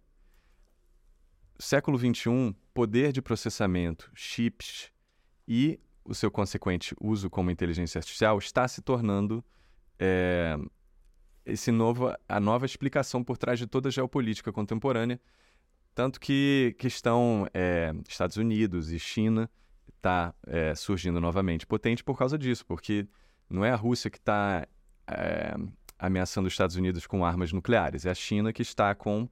Speaker 3: Século XXI, poder de processamento, chips e o seu consequente uso como inteligência artificial está se tornando é, esse novo, a nova explicação por trás de toda a geopolítica contemporânea, tanto que, que estão é, Estados Unidos e China está é, surgindo novamente potente por causa disso, porque não é a Rússia que está é, ameaçando os Estados Unidos com armas nucleares, é a China que está com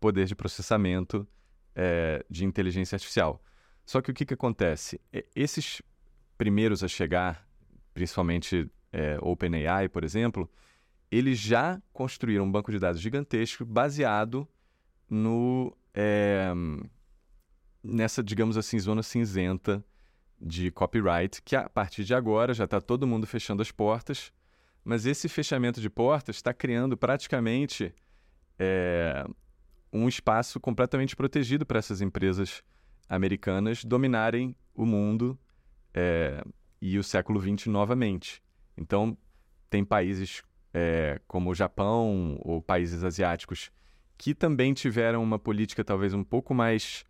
Speaker 3: poder de processamento é, de inteligência artificial. Só que o que, que acontece? Esses primeiros a chegar, principalmente é, OpenAI, por exemplo, eles já construíram um banco de dados gigantesco baseado no, é, nessa, digamos assim, zona cinzenta de copyright, que a partir de agora já está todo mundo fechando as portas, mas esse fechamento de portas está criando praticamente é, um espaço completamente protegido para essas empresas americanas dominarem o mundo é, e o século XX novamente. Então, tem países é, como o Japão ou países asiáticos que também tiveram uma política talvez um pouco mais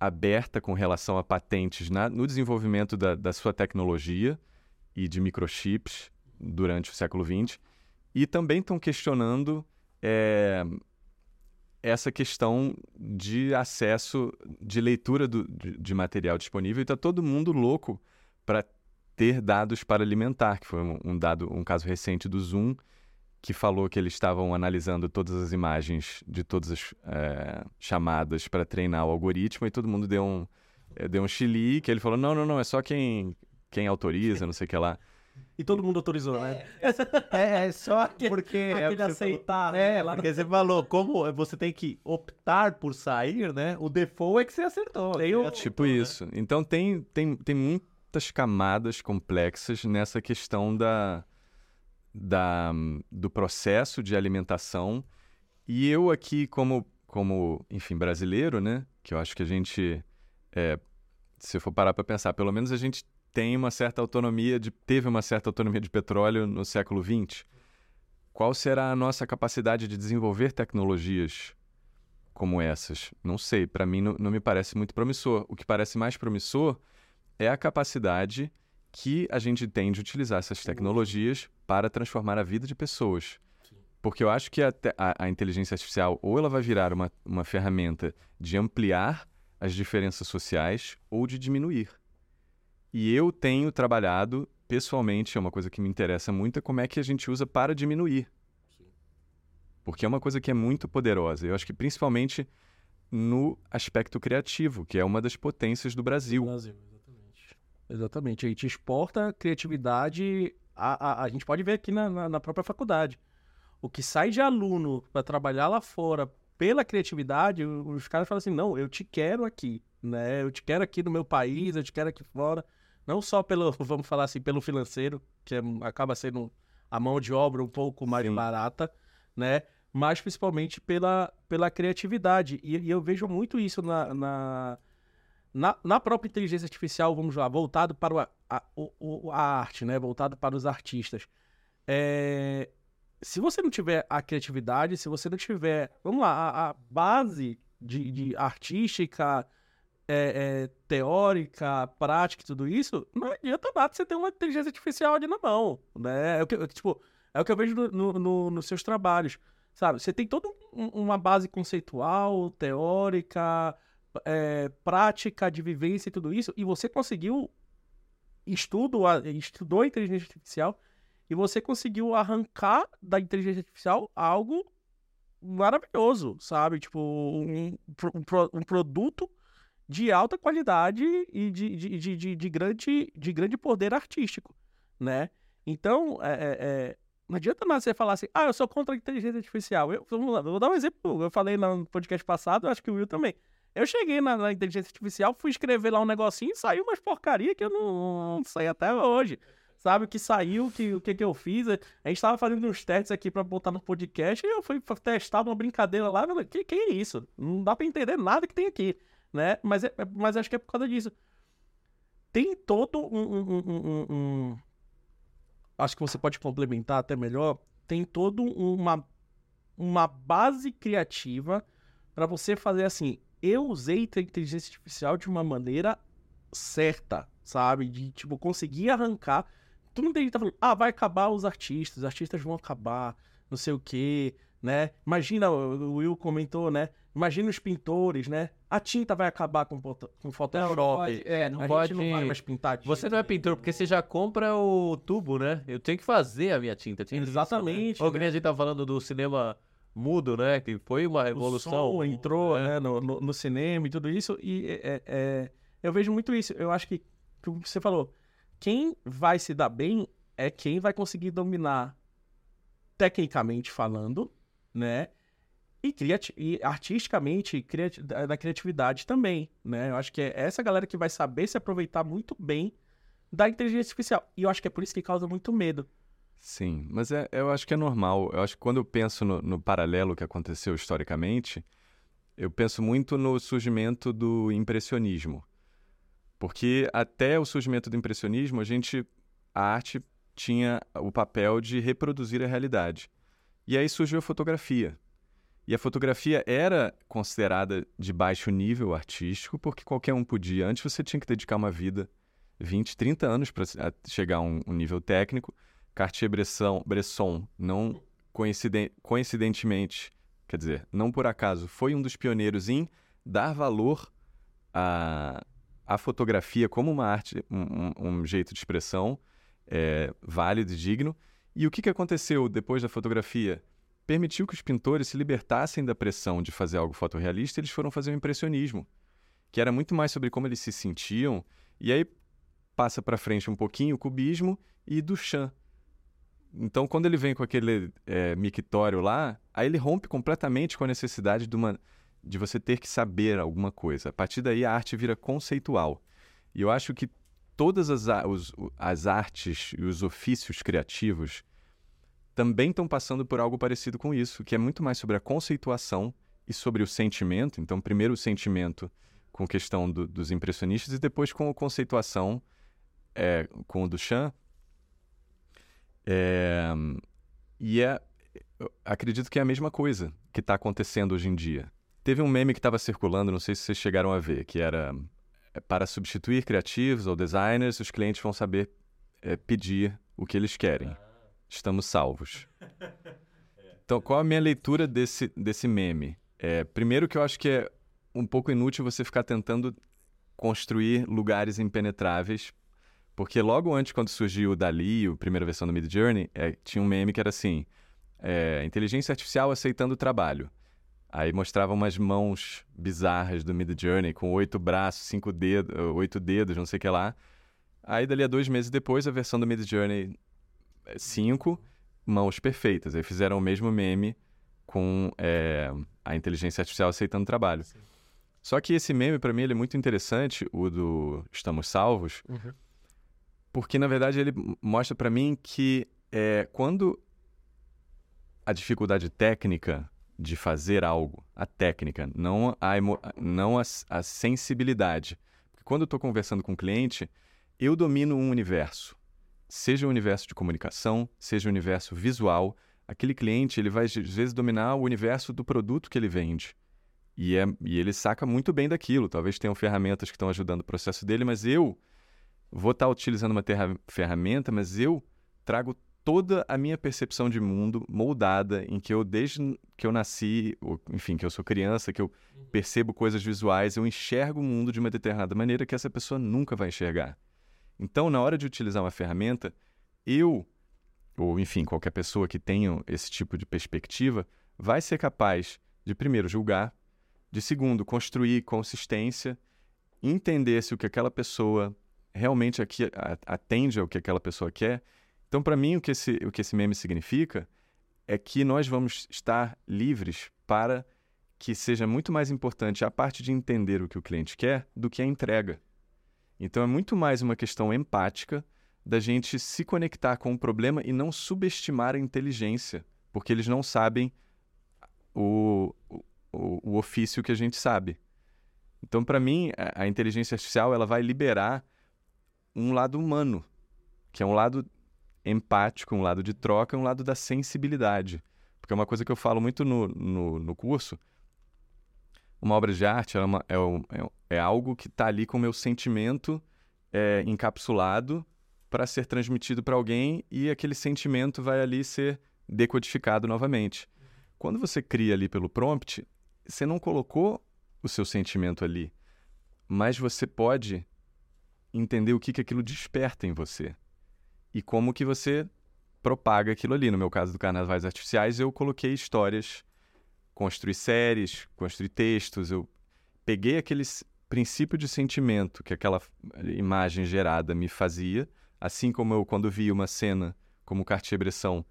Speaker 3: aberta com relação a patentes na, no desenvolvimento da, da, sua tecnologia e de microchips durante o século XX, e também estão questionando é, essa questão de acesso, de leitura do, de, de material disponível, e está todo mundo louco para ter dados para alimentar, que foi um, um, dado, um caso recente do Zoom, que falou que eles estavam analisando todas as imagens de todas as é, chamadas para treinar o algoritmo e todo mundo deu um, é, deu um chili, que ele falou, não, não, não, é só quem, quem autoriza, não sei o que lá.
Speaker 1: E todo mundo autorizou, né?
Speaker 4: É, é só porque...
Speaker 1: é Aquele aceitar.
Speaker 4: Falou, é, porque você falou, como você tem que optar por sair, né? O default é que você acertou.
Speaker 3: Tem o... Tipo isso. Então tem, tem, tem muitas camadas complexas nessa questão da da, do processo de alimentação. E eu aqui, como, como enfim, brasileiro, né? Que eu acho que a gente, é, se eu for parar para pensar, pelo menos a gente tem uma certa autonomia, de, teve uma certa autonomia de petróleo no século XX. Qual será a nossa capacidade de desenvolver tecnologias como essas? Não sei, para mim não, não me parece muito promissor. O que parece mais promissor é a capacidade que a gente tem de utilizar essas tecnologias para transformar a vida de pessoas. Porque eu acho que a, a, a, inteligência artificial ou ela vai virar uma, uma ferramenta de ampliar as diferenças sociais ou de diminuir. E eu tenho trabalhado, pessoalmente, é uma coisa que me interessa muito, é como é que a gente usa para diminuir. Porque é uma coisa que é muito poderosa. Eu acho que principalmente no aspecto criativo, que é uma das potências do Brasil.
Speaker 1: Brasil exatamente. A gente exporta criatividade a, a, a gente pode ver aqui na, na, na própria faculdade. O que sai de aluno para trabalhar lá fora pela criatividade, os caras falam assim: não, eu te quero aqui, né? Eu te quero aqui no meu país, eu te quero aqui fora. Não só pelo, (laughs) vamos falar assim, pelo financeiro, que é, acaba sendo a mão de obra um pouco mais Sim. barata, né? Mas principalmente pela, pela criatividade. E, e eu vejo muito isso na, na, na, na, própria inteligência artificial, vamos lá, voltado para o, a, o, a arte, né? Voltado para os artistas. É, se você não tiver a criatividade, se você não tiver, vamos lá, a, a base de, de artística, é, é, teórica, prática e tudo isso, não adianta nada você ter uma inteligência artificial ali na mão, né? É o que, tipo, é o que eu vejo no, no, nos seus trabalhos, sabe? Você tem toda um, uma base conceitual, teórica, é, prática de vivência e tudo isso, e você conseguiu estudo, estudou inteligência artificial e você conseguiu arrancar da inteligência artificial algo maravilhoso, sabe? Tipo, um, um, um produto de alta qualidade e de, de, de, de, de, grande, de grande poder artístico, né? Então, é, é, é não adianta nada você falar assim, ah, eu sou contra a inteligência artificial. Eu, vamos lá, vou dar um exemplo, eu falei no podcast passado, acho que o Will também. Eu cheguei na, na, inteligência artificial, fui escrever lá um negocinho e saiu umas porcaria que eu não, não sei até hoje. Sabe o que saiu, o que, que eu fiz? A gente tava fazendo uns testes aqui para botar no podcast e eu fui testar uma brincadeira lá. Falei, que, que é isso? Não dá para entender nada que tem aqui, né? Mas, é, mas acho que é por causa disso. Tem todo um, um, um, um acho que você pode complementar até melhor. Tem todo uma, uma base criativa para você fazer assim eu usei a inteligência artificial de uma maneira certa, sabe? De, tipo, conseguir arrancar. Não tem tá falando, ah, vai acabar os artistas, os artistas vão acabar, não sei o quê, né? Imagina, o Will comentou, né? Imagina os pintores, né? A tinta vai acabar com, com Photoshop.
Speaker 4: é, não a pode.
Speaker 1: não vai mais pintar
Speaker 4: tinta. Você não é pintor porque você já compra o tubo, né? Eu tenho que fazer a minha tinta.
Speaker 1: Exatamente.
Speaker 4: Isso, né? Ou que a gente tá falando do cinema mudo, né? Que foi uma revolução.
Speaker 1: O som entrou é. né, no, no, no, cinema e tudo isso. E é, é, é, eu vejo muito isso. Eu acho que, como você falou, quem vai se dar bem é quem vai conseguir dominar, tecnicamente falando, né? e, criati e artisticamente criati da, da criatividade também, né? Eu acho que é essa galera que vai saber se aproveitar muito bem da inteligência artificial. E eu acho que é por isso que causa muito medo.
Speaker 3: Sim, mas é, eu acho que é normal. Eu acho que quando eu penso no, no paralelo que aconteceu historicamente, eu penso muito no surgimento do impressionismo. Porque até o surgimento do impressionismo, a gente a arte tinha o papel de reproduzir a realidade. E aí surgiu a fotografia. E a fotografia era considerada de baixo nível artístico, porque qualquer um podia. Antes você tinha que dedicar uma vida, 20, 30 anos para chegar a um, um, nível técnico. Cartier-Bresson Bresson, não coinciden coincidentemente, quer dizer, não por acaso, foi um dos pioneiros em dar valor à, fotografia como uma arte, um, um jeito de expressão é, válido e digno. E o que, que aconteceu depois da fotografia? Permitiu que os pintores se libertassem da pressão de fazer algo fotorrealista eles foram fazer o impressionismo, que era muito mais sobre como eles se sentiam. E aí passa para frente um pouquinho o cubismo e Duchamp. Então, quando ele vem com aquele é, mictório lá, aí ele rompe completamente com a necessidade de, uma, de você ter que saber alguma coisa. A partir daí, a arte vira conceitual. E eu acho que todas as, os, as artes e os ofícios criativos também estão passando por algo parecido com isso, que é muito mais sobre a conceituação e sobre o sentimento. Então, primeiro o sentimento com questão do, dos impressionistas e depois com a conceituação é, com o Duchamp. É, e é, acredito que é a mesma coisa que está acontecendo hoje em dia. Teve um meme que estava circulando, não sei se vocês chegaram a ver, que era é, para substituir criativos ou designers, os clientes vão saber é, pedir o que eles querem. Estamos salvos. (laughs) Então, qual a minha leitura desse, desse meme? É, primeiro que eu acho que é um pouco inútil você ficar tentando construir lugares impenetráveis, porque logo antes, quando surgiu o Dali, a primeira versão do Mid Journey, é, tinha um meme que era assim: é, inteligência artificial aceitando o trabalho. Aí mostrava umas mãos bizarras do Mid Journey, com oito braços, cinco dedos, oito dedos, não sei o que lá. Aí, dali a dois meses depois, a versão do Mid Journey 5, mãos perfeitas. Aí fizeram o mesmo meme com é, a inteligência artificial aceitando trabalho. Sim. Só que esse meme, para mim, ele é muito interessante, o do Estamos Salvos, uhum. Porque, na verdade, ele mostra para mim que é, quando a dificuldade técnica de fazer algo, a técnica, não a, emo... não a, a sensibilidade. Porque quando eu estou conversando com o um cliente, eu domino um universo. Seja o universo de comunicação, seja o universo visual, aquele cliente ele vai às vezes dominar o universo do produto que ele vende. E, é, e ele saca muito bem daquilo. Talvez tenham ferramentas que estão ajudando o processo dele, mas eu vou estar tá utilizando uma ferramenta, mas eu trago toda a minha percepção de mundo moldada em que eu, desde que eu nasci, ou, enfim, que eu sou criança, que eu percebo coisas visuais, eu enxergo o mundo de uma determinada maneira que essa pessoa nunca vai enxergar. Então, na hora de utilizar uma ferramenta, eu, ou enfim, qualquer pessoa que tenha esse tipo de perspectiva, vai ser capaz de, primeiro, julgar, de, segundo, construir consistência, entender se o que aquela pessoa realmente aqui atende ao que aquela pessoa quer então, para mim, o que, esse, o que esse meme significa é que nós vamos estar livres para que seja muito mais importante a parte de entender o que o cliente quer do que a entrega. Então, é muito mais uma questão empática da gente se conectar com o problema e não subestimar a inteligência, porque eles não sabem o, o, o ofício que a gente sabe. Então, para mim, a, a inteligência artificial ela vai liberar um lado humano, que é um lado empático, um lado de troca, um lado da sensibilidade. Porque é uma coisa que eu falo muito no, no, no curso. Uma obra de arte é, uma, é, é, é algo que está ali com o meu sentimento é, encapsulado para ser transmitido para alguém e aquele sentimento vai ali ser decodificado novamente. Quando você cria ali pelo prompt, você não colocou o seu sentimento ali, mas você pode entender o que, que aquilo desperta em você e como que você propaga aquilo ali. No meu caso do Carnavais Artificiais, eu coloquei histórias, construí séries, construí textos, eu peguei aquele princípio de sentimento que aquela imagem gerada me fazia, assim como eu, quando via uma cena como Cartier-Bresson,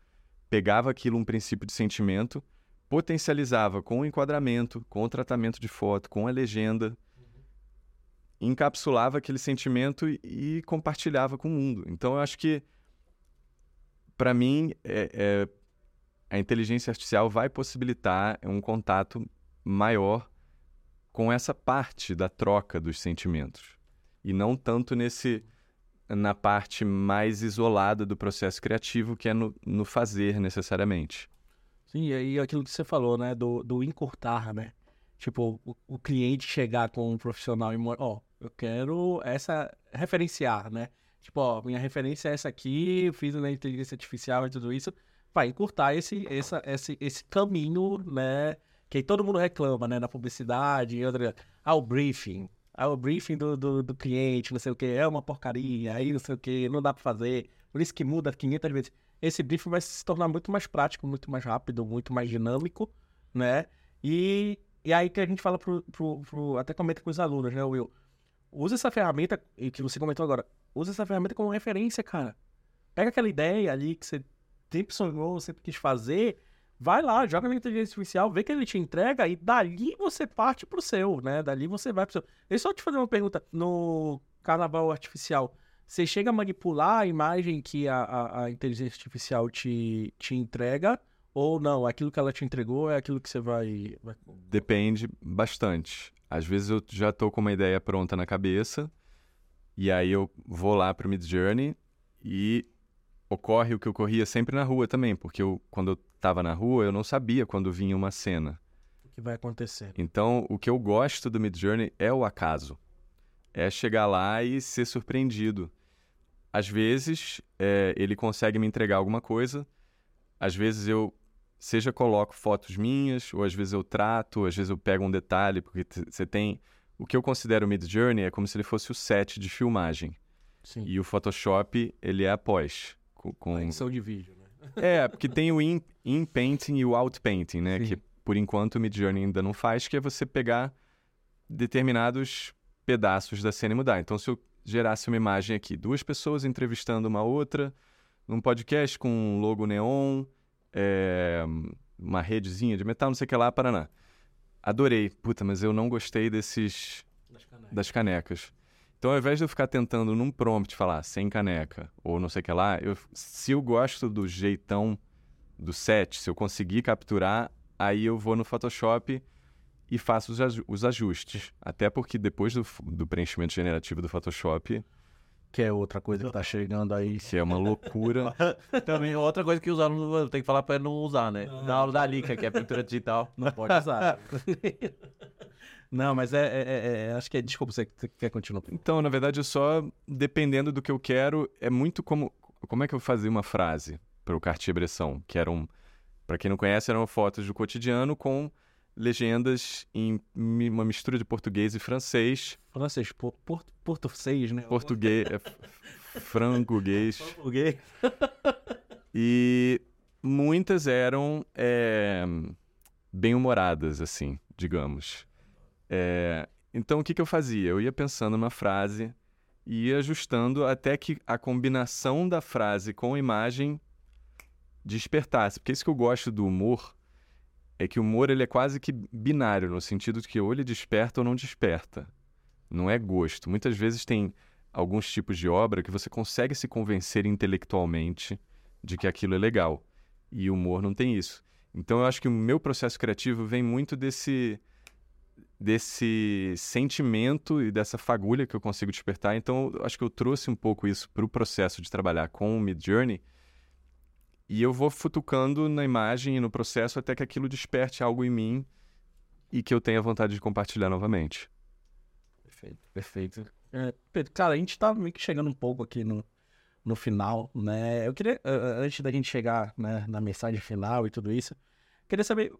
Speaker 3: pegava aquilo, um princípio de sentimento, potencializava com o enquadramento, com o tratamento de foto, com a legenda, encapsulava aquele sentimento e, e compartilhava com o mundo. Então eu acho que, para mim, é, é, a inteligência artificial vai possibilitar um contato maior com essa parte da troca dos sentimentos e não tanto nesse na parte mais isolada do processo criativo que é no, no fazer necessariamente.
Speaker 1: Sim, e aí aquilo que você falou, né, do, do encurtar, né? Tipo, o, o cliente chegar com um profissional e, ó, eu quero essa, referenciar, né? Tipo, ó, minha referência é essa aqui, fiz na inteligência artificial e tudo isso, vai encurtar esse, essa, esse, esse caminho, né? Que todo mundo reclama, né? Na publicidade outra. Ah, o briefing. Ah, o briefing do, do, do cliente, não sei o que, é uma porcaria, aí não sei o que, não dá pra fazer. Por isso que muda 500 vezes. Esse briefing vai se tornar muito mais prático, muito mais rápido, muito mais dinâmico, né? E, e aí que a gente fala pro, pro, pro até comenta com os alunos, né, Will? Usa essa ferramenta, que você comentou agora, usa essa ferramenta como referência, cara. Pega aquela ideia ali que você sempre sonhou, sempre quis fazer, vai lá, joga na inteligência artificial, vê que ele te entrega e dali você parte pro seu, né? Dali você vai pro seu. Deixa eu só te fazer uma pergunta. No carnaval artificial, você chega a manipular a imagem que a, a, a inteligência artificial te, te entrega? Ou não? Aquilo que ela te entregou é aquilo que você vai...
Speaker 3: Depende bastante. Às vezes eu já estou com uma ideia pronta na cabeça, e aí eu vou lá para o Mid Journey e ocorre o que ocorria sempre na rua também, porque eu, quando eu estava na rua, eu não sabia quando vinha uma cena.
Speaker 1: O que vai acontecer.
Speaker 3: Então, o que eu gosto do Mid Journey é o acaso. É chegar lá e ser surpreendido. Às vezes, é, ele consegue me entregar alguma coisa. Às vezes eu, seja coloco fotos minhas, ou às vezes eu trato, às vezes eu pego um detalhe, porque você tem... O que eu considero Mid Journey é como se ele fosse o set de filmagem.
Speaker 1: Sim.
Speaker 3: E o Photoshop, ele é após com, com...
Speaker 1: A edição de vídeo, né? (laughs)
Speaker 3: É, porque tem o in, in painting e o out painting, né?
Speaker 1: Sim.
Speaker 3: Que por enquanto o Midjourney ainda não faz, que é você pegar determinados pedaços da cena e mudar. Então, se eu gerasse uma imagem aqui, duas pessoas entrevistando uma outra, num podcast com um logo neon, é, uma redezinha de metal, não sei o que lá, Paraná. Adorei. Puta, mas eu não gostei desses...
Speaker 1: Das canecas.
Speaker 3: das canecas. Então, ao invés de eu ficar tentando num prompt falar sem caneca ou não sei o que lá, eu, se eu gosto do jeitão do set, se eu conseguir capturar, aí eu vou no Photoshop e faço os, os ajustes. Até porque depois do, do preenchimento generativo do Photoshop,
Speaker 1: Que é outra coisa que tá chegando aí.
Speaker 3: que é uma loucura. (laughs)
Speaker 4: Também outra coisa que os alunos têm que falar pra não usar, né? Na aula da Lica, que é pintura digital.
Speaker 1: Não pode usar. (laughs) não, mas é, é- é- é- Acho que é. Desculpa, você você quer continuar?
Speaker 3: Então, na verdade, só, dependendo do que eu quero, é muito como. Como é que eu fazia uma frase para o Cartier-Bresson? Que eram. Para quem não conhece, eram fotos do cotidiano com legendas em uma mistura de português e francês.
Speaker 1: Francês, por, por, 6, né?
Speaker 3: Português. é, f- frango-guês.
Speaker 1: Português.
Speaker 3: E muitas eram é, bem-humoradas, assim, digamos. É, então, o que, que eu fazia? Eu ia pensando numa frase e ia ajustando até que a combinação da frase com a imagem despertasse. Porque isso que eu gosto do humor é que o humor ele é quase que binário, no sentido de que ou ele desperta ou não desperta. Não é gosto. Muitas vezes tem alguns tipos de obra que você consegue se convencer intelectualmente de que aquilo é legal. E o humor não tem isso. Então eu acho que o meu processo criativo vem muito desse desse sentimento e dessa fagulha que eu consigo despertar. Então eu acho que eu trouxe um pouco isso para o processo de trabalhar com o Mid Journey. E eu vou futucando na imagem e no processo até que aquilo desperte algo em mim e que eu tenha vontade de compartilhar novamente.
Speaker 1: Perfeito, perfeito. É, Pedro, cara, a gente tá meio que chegando um pouco aqui no, no final, né? Eu queria, antes da gente chegar né, na mensagem final e tudo isso, queria saber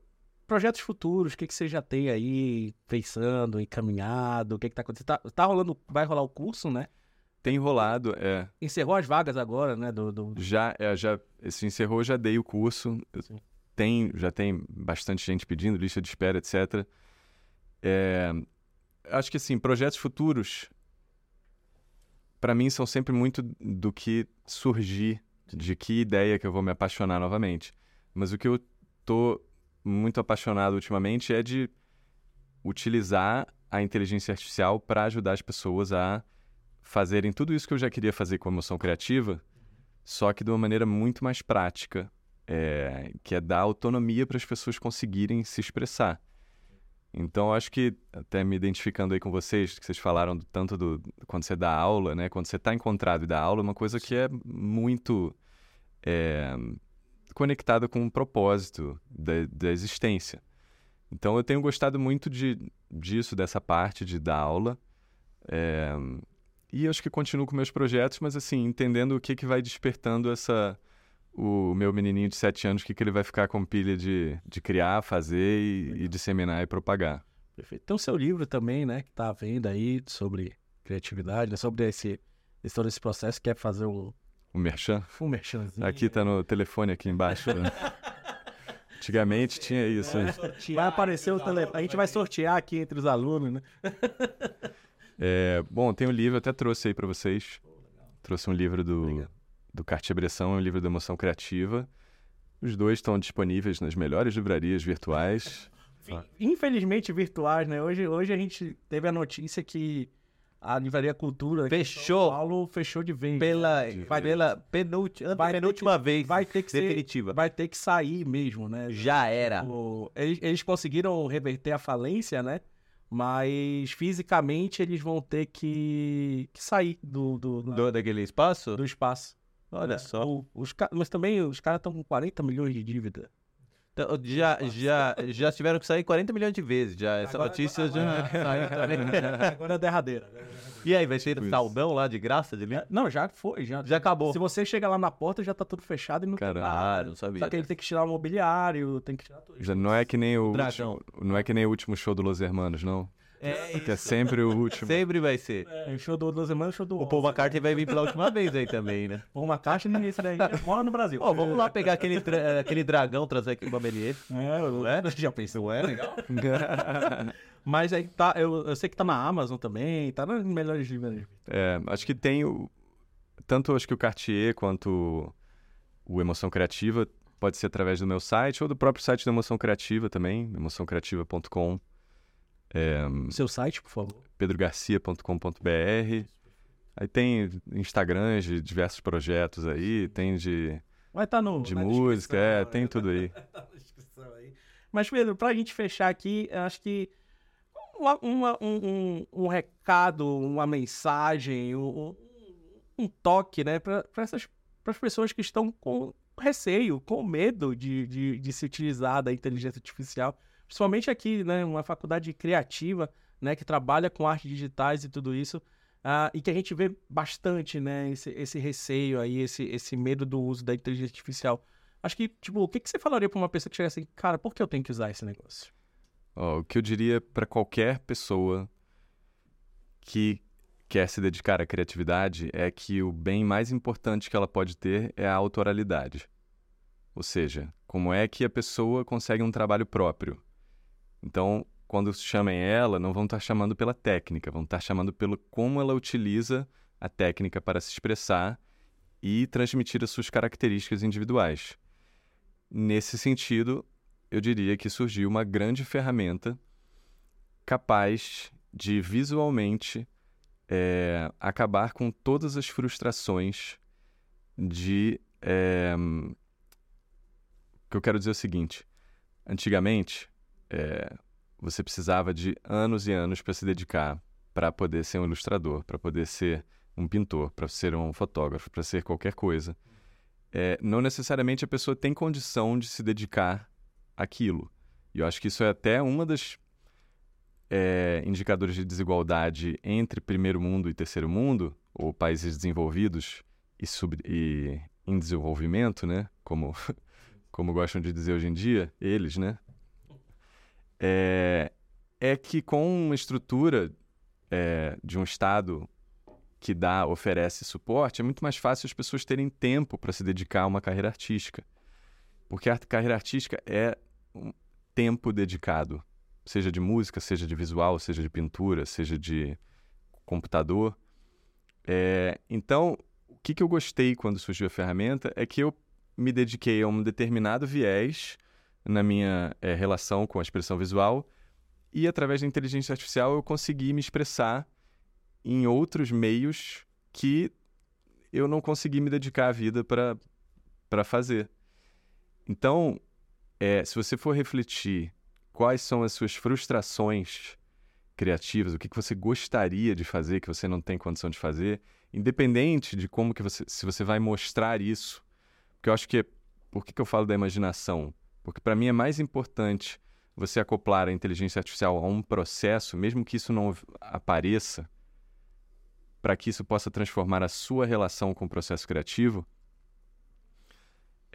Speaker 1: projetos futuros, o que, que você já tem aí pensando, encaminhado, o que, que tá acontecendo? Tá, tá rolando, vai rolar o curso, né?
Speaker 3: Tem rolado, é,
Speaker 1: Encerrou as vagas agora, né? Do, do...
Speaker 3: Já, é, já se encerrou, já dei o curso.
Speaker 1: Sim.
Speaker 3: Tem, já tem bastante gente pedindo, lista de espera, etc. É, acho que assim, projetos futuros, para mim, são sempre muito do que surgir, de que ideia que eu vou me apaixonar novamente. Mas o que eu tô muito apaixonado ultimamente é de utilizar a inteligência artificial para ajudar as pessoas a fazerem tudo isso que eu já queria fazer com emoção criativa, só que de uma maneira muito mais prática, é, que é dar autonomia para as pessoas conseguirem se expressar. Então, acho que, até me identificando aí com vocês, que vocês falaram do, tanto do quando você dá aula, né? Quando você está encontrado e dá aula, é uma coisa que é muito é, conectada com o propósito da, da existência. Então, eu tenho gostado muito de, disso, dessa parte de dar aula. É, e acho que continuo com meus projetos, mas assim, entendendo o que, que vai despertando essa o meu menininho de 7 anos, o que, que ele vai ficar com pilha de, de criar, fazer e, e disseminar e propagar.
Speaker 1: Perfeito. Tem o seu livro também, né, que tá à venda aí sobre criatividade, né, sobre esse, esse, todo esse processo, quer fazer um...
Speaker 3: Um merchan?
Speaker 1: Um merchanzinho.
Speaker 3: Aqui tá no telefone aqui embaixo. Né? (laughs) Antigamente tinha isso. Né?
Speaker 1: Vai aparecer o telefone. A gente vai sortear aqui entre os alunos, né? (laughs)
Speaker 3: É, bom, tem um livro, até trouxe aí para vocês. Trouxe um livro do, do Cartier-Bresson, um livro da emoção criativa. Os dois estão disponíveis nas melhores livrarias virtuais.
Speaker 1: Infelizmente virtuais, né? Hoje, hoje a gente teve a notícia que a Livraria Cultura
Speaker 4: fechou.
Speaker 1: Paulo fechou de vez.
Speaker 4: Pela, vai, pela penúltima, vai penúltima
Speaker 1: que,
Speaker 4: vez.
Speaker 1: Vai ter que
Speaker 4: definitiva.
Speaker 1: Ser, vai ter que sair mesmo, né?
Speaker 4: Já era.
Speaker 1: O, eles, eles conseguiram reverter a falência, né? Mas fisicamente eles vão ter que, que sair do, do,
Speaker 4: do, daquele espaço?
Speaker 1: Do espaço.
Speaker 4: Olha é, só. O,
Speaker 1: os, mas também os caras estão com 40 milhões de dívida.
Speaker 4: Então, já, já, já tiveram que sair 40 milhões de vezes. Já, essa agora, notícia agora, já (laughs)
Speaker 1: saiu também. Agora é derradeira.
Speaker 4: E aí, vai ser saldão lá de graça de
Speaker 1: é, Não, já foi. Já,
Speaker 4: já acabou.
Speaker 1: Se você chegar lá na porta, já tá tudo fechado e não
Speaker 4: Caralho, tem nada. não sabia.
Speaker 1: Só que ele tem que tirar o mobiliário, tem que tirar tudo.
Speaker 3: Já não é que nem o, último, não é que nem o último show do Los Hermanos, não. É, que é sempre o último.
Speaker 4: Sempre vai ser.
Speaker 1: É, o show do Duas Semanas, o show do
Speaker 4: O Paul McCartney vai vir pela última vez aí também, né?
Speaker 1: Paul McCartney, esse daí mora no Brasil.
Speaker 4: Ó, oh, vamos lá pegar aquele, aquele dragão, trazer aqui pra Melier.
Speaker 1: É, não é? (laughs) Já pensou, é legal? (laughs) Mas aí tá, eu, eu sei que tá na Amazon também, tá nas melhores livrarias.
Speaker 3: É, acho que tem o, tanto acho que o Cartier quanto o Emoção Criativa pode ser através do meu site ou do próprio site da Emoção Criativa também, emoçãocreativa.com.
Speaker 1: É, Seu site, por favor.
Speaker 3: pedrogarcia.com.br. Aí tem Instagrams de diversos projetos aí, tem de.
Speaker 1: Vai estar tá no.
Speaker 3: De música, é, tem tudo aí. (laughs)
Speaker 1: aí. Mas, Pedro, pra gente fechar aqui, acho que uma, um, um, um, recado, uma mensagem, um, um toque, né, para essas as pessoas que estão com receio, com medo de, de, de se utilizar da inteligência artificial principalmente aqui, né, uma faculdade criativa, né, que trabalha com artes digitais e tudo isso, uh, e que a gente vê bastante, né, esse, esse receio aí, esse, esse medo do uso da inteligência artificial. Acho que, tipo, o que, que você falaria para uma pessoa que chega assim, cara, por que eu tenho que usar esse negócio?
Speaker 3: Oh, o que eu diria para qualquer pessoa que quer se dedicar à criatividade é que o bem mais importante que ela pode ter é a autoralidade. Ou seja, como é que a pessoa consegue um trabalho próprio? Então, quando chamem ela, não vão estar chamando pela técnica, vão estar chamando pelo como ela utiliza a técnica para se expressar e transmitir as suas características individuais. Nesse sentido, eu diria que surgiu uma grande ferramenta capaz de visualmente é, acabar com todas as frustrações de. É, que eu quero dizer é o seguinte: antigamente, é, você precisava de anos e anos para se dedicar para poder ser um ilustrador, para poder ser um pintor, para ser um fotógrafo, para ser qualquer coisa. É, não necessariamente a pessoa tem condição de se dedicar àquilo. E eu acho que isso é até uma das é, indicadores de desigualdade entre primeiro mundo e terceiro mundo, ou países desenvolvidos e, sub, e em desenvolvimento, né? Como, (laughs) como gostam de dizer hoje em dia, eles, né? É, é que com uma estrutura é, de um Estado que dá, oferece suporte, é muito mais fácil as pessoas terem tempo para se dedicar a uma carreira artística. Porque a carreira artística é um tempo dedicado, seja de música, seja de visual, seja de pintura, seja de computador. É, então, o que, que eu gostei quando surgiu a ferramenta é que eu me dediquei a um determinado viés na minha eh, relação com a expressão visual. E através da inteligência artificial eu consegui me expressar em outros meios que eu não consegui me dedicar a vida para fazer. Então, eh, se você for refletir quais são as suas frustrações criativas, o que, que você gostaria de fazer que você não tem condição de fazer, independente de como que você, se você vai mostrar isso, porque eu acho que, por que, que eu falo da imaginação? Porque para mim é mais importante você acoplar a inteligência artificial a um processo, mesmo que isso não apareça, para que isso possa transformar a sua relação com o processo criativo.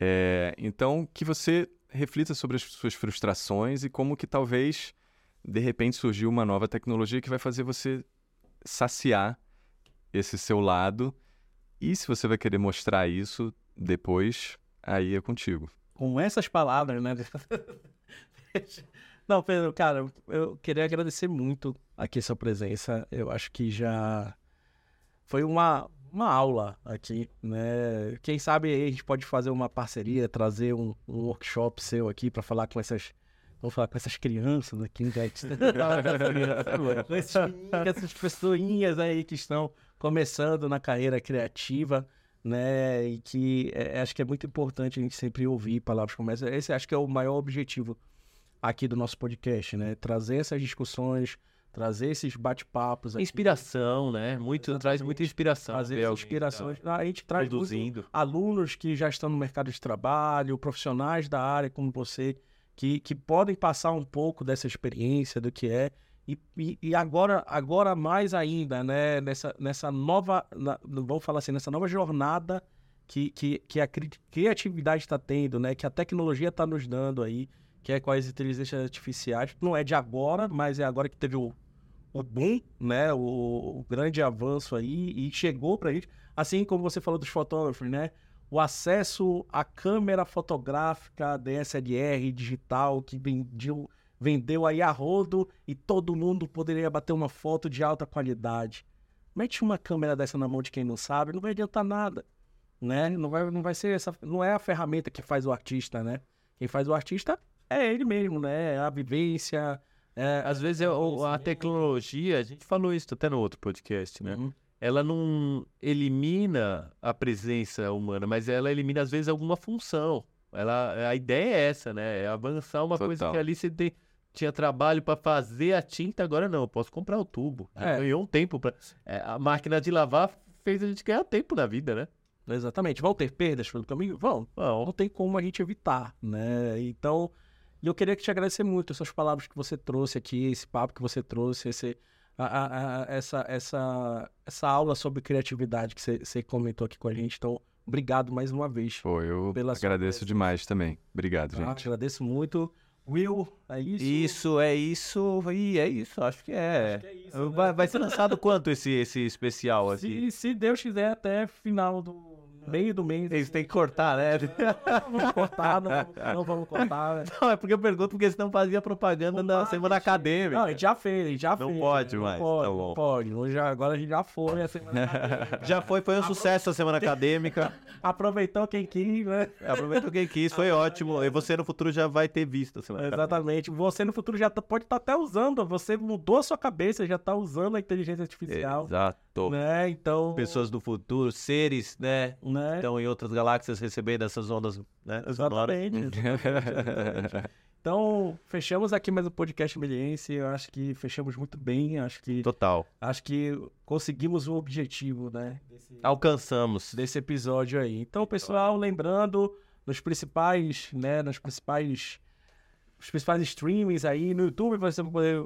Speaker 3: É, então, que você reflita sobre as suas frustrações e como que talvez de repente surgiu uma nova tecnologia que vai fazer você saciar esse seu lado. E se você vai querer mostrar isso depois, aí é contigo.
Speaker 1: Com essas palavras, né? (laughs) Não, Pedro, cara, eu queria agradecer muito aqui a sua presença. Eu acho que já foi uma, uma aula aqui, né? Quem sabe a gente pode fazer uma parceria, trazer um, um workshop seu aqui para falar com essas Vamos falar com essas crianças aqui, né? (laughs) com essas pessoinhas aí que estão começando na carreira criativa, né? E que é, acho que é muito importante a gente sempre ouvir palavras como essa. Esse acho que é o maior objetivo aqui do nosso podcast, né? Trazer essas discussões, trazer esses bate-papos.
Speaker 4: Inspiração, né? Muito, traz muita inspiração.
Speaker 1: Trazer inspirações. Tá a gente traz alunos que já estão no mercado de trabalho, profissionais da área como você que, que podem passar um pouco dessa experiência do que é. E, e, agora, agora mais ainda, né, nessa, nessa nova, na, vamos falar assim, nessa nova jornada que, que, que a criatividade está tendo, né, que a tecnologia está nos dando aí, que é com as inteligências artificiais. Não é de agora, mas é agora que teve o, o boom, né, o, o grande avanço aí, e chegou para gente. Assim como você falou dos fotógrafos, né? o acesso à câmera fotográfica DSLR digital que vendeu, vendeu aí a rodo e todo mundo poderia bater uma foto de alta qualidade. Mete uma câmera dessa na mão de quem não sabe, não vai adiantar nada, né? Não vai, não vai ser essa, não é a ferramenta que faz o artista, né? Quem faz o artista é ele mesmo, né? É a vivência. É,
Speaker 4: Às vezes é, a tecnologia, a gente falou isso até no outro podcast, né? Uhum ela não elimina a presença humana, mas ela elimina, às vezes, alguma função. Ela, a ideia é essa, né? É avançar uma Total. coisa que ali você tem, tinha trabalho para fazer a tinta, agora não, eu posso comprar o tubo. É. Ganhou um tempo para é, A máquina de lavar fez a gente ganhar tempo na vida, né?
Speaker 1: Exatamente. Vão ter perdas pelo caminho? Vão. Não, não tem como a gente evitar, né? Então, eu queria te agradecer muito essas palavras que você trouxe aqui, esse papo que você trouxe, esse a, a, a, essa, essa, essa aula sobre criatividade que você comentou aqui com a gente. Então, obrigado mais uma vez.
Speaker 3: Pô, eu agradeço demais também. Obrigado,
Speaker 1: ah, gente. Agradeço muito. Will, é isso?
Speaker 4: Isso, é isso. E é isso, acho que é. Acho que é isso, vai, né? vai ser lançado quanto esse, esse especial aqui?
Speaker 1: Se, se Deus quiser, até final do meio do mês.
Speaker 4: Eles têm que cortar, né?
Speaker 1: Não vamos cortar, não, não vamos cortar. Né?
Speaker 4: Não, é porque eu pergunto porque senão fazia propaganda na semana acadêmica.
Speaker 1: Não, a gente já fez, a gente já
Speaker 4: não
Speaker 1: fez.
Speaker 4: Pode mais,
Speaker 1: não pode, tá bom. pode. Hoje, agora a gente já foi a semana acadêmica. (laughs)
Speaker 4: Já foi, foi um sucesso a semana acadêmica. (laughs)
Speaker 1: Aproveitou quem quis, né?
Speaker 4: Aproveitou quem quis, foi (laughs) ótimo. E você no futuro já vai ter visto a semana
Speaker 1: Exatamente. Acadêmica. Você no futuro já tá, pode estar tá até usando, você mudou a sua cabeça, já está usando a inteligência artificial.
Speaker 4: Exato.
Speaker 1: Né? Então...
Speaker 4: Pessoas do futuro, seres, né? Né? Então, em outras galáxias recebendo essas ondas, né?
Speaker 1: Exatamente. exatamente. (laughs) então, fechamos aqui mais o um podcast Meliense. Eu acho que fechamos muito bem. Acho que.
Speaker 4: Total.
Speaker 1: Acho que conseguimos o objetivo, né?
Speaker 4: Desse,
Speaker 1: Alcançamos. Desse episódio aí. Então, pessoal, lembrando, nos principais, né? Nos principais. Os principais streamings aí no YouTube, você vai poder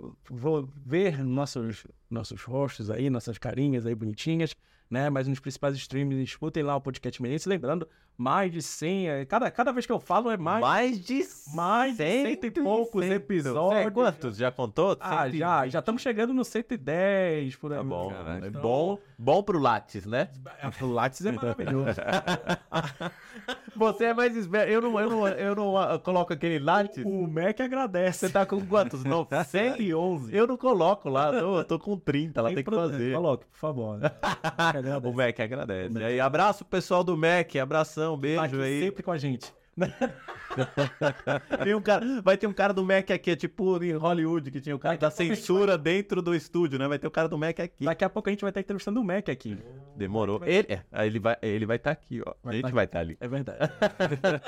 Speaker 1: ver nossos, nossos rostos aí, nossas carinhas aí bonitinhas né? Mas nos principais streams, escutem lá o podcast Menense. Lembrando, mais de 100. É, cada, cada vez que eu falo é mais.
Speaker 4: Mais de
Speaker 1: mais 100 de cento e poucos cento. episódios. É,
Speaker 4: quantos? Já contou?
Speaker 1: Ah, já. Já estamos chegando no 110 por aí.
Speaker 4: Tá bom. Cara, então... bom, bom pro Lattes, né?
Speaker 1: É, pro Lattes é maravilhoso. (laughs)
Speaker 4: Você é mais esperto. Eu não, eu não, eu não uh, coloco aquele Lattes.
Speaker 1: O, o Mac agradece.
Speaker 4: Você tá com quantos? Não, 111. (laughs) Eu não coloco lá. Eu tô com 30 lá, tem, tem que fazer.
Speaker 1: Coloque, por favor. (laughs)
Speaker 4: o Mac agradece. O Mac. E aí, abraço pessoal do Mac. Abração, beijo tá aí.
Speaker 1: Sempre com a gente. (laughs)
Speaker 4: Tem um cara, vai ter um cara do Mac aqui, é tipo em Hollywood, que tinha o cara da censura dentro do estúdio, né? Vai ter o cara do Mac aqui.
Speaker 1: Daqui a pouco a gente vai estar entrevistando o Mac aqui.
Speaker 4: Demorou. Ele, é, ele vai ele vai estar aqui, ó. a gente
Speaker 1: tá
Speaker 4: vai estar ali.
Speaker 1: É verdade.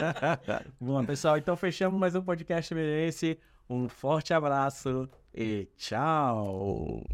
Speaker 1: (laughs) Bom, pessoal, então fechamos mais um podcast Experiência. Um forte abraço e tchau.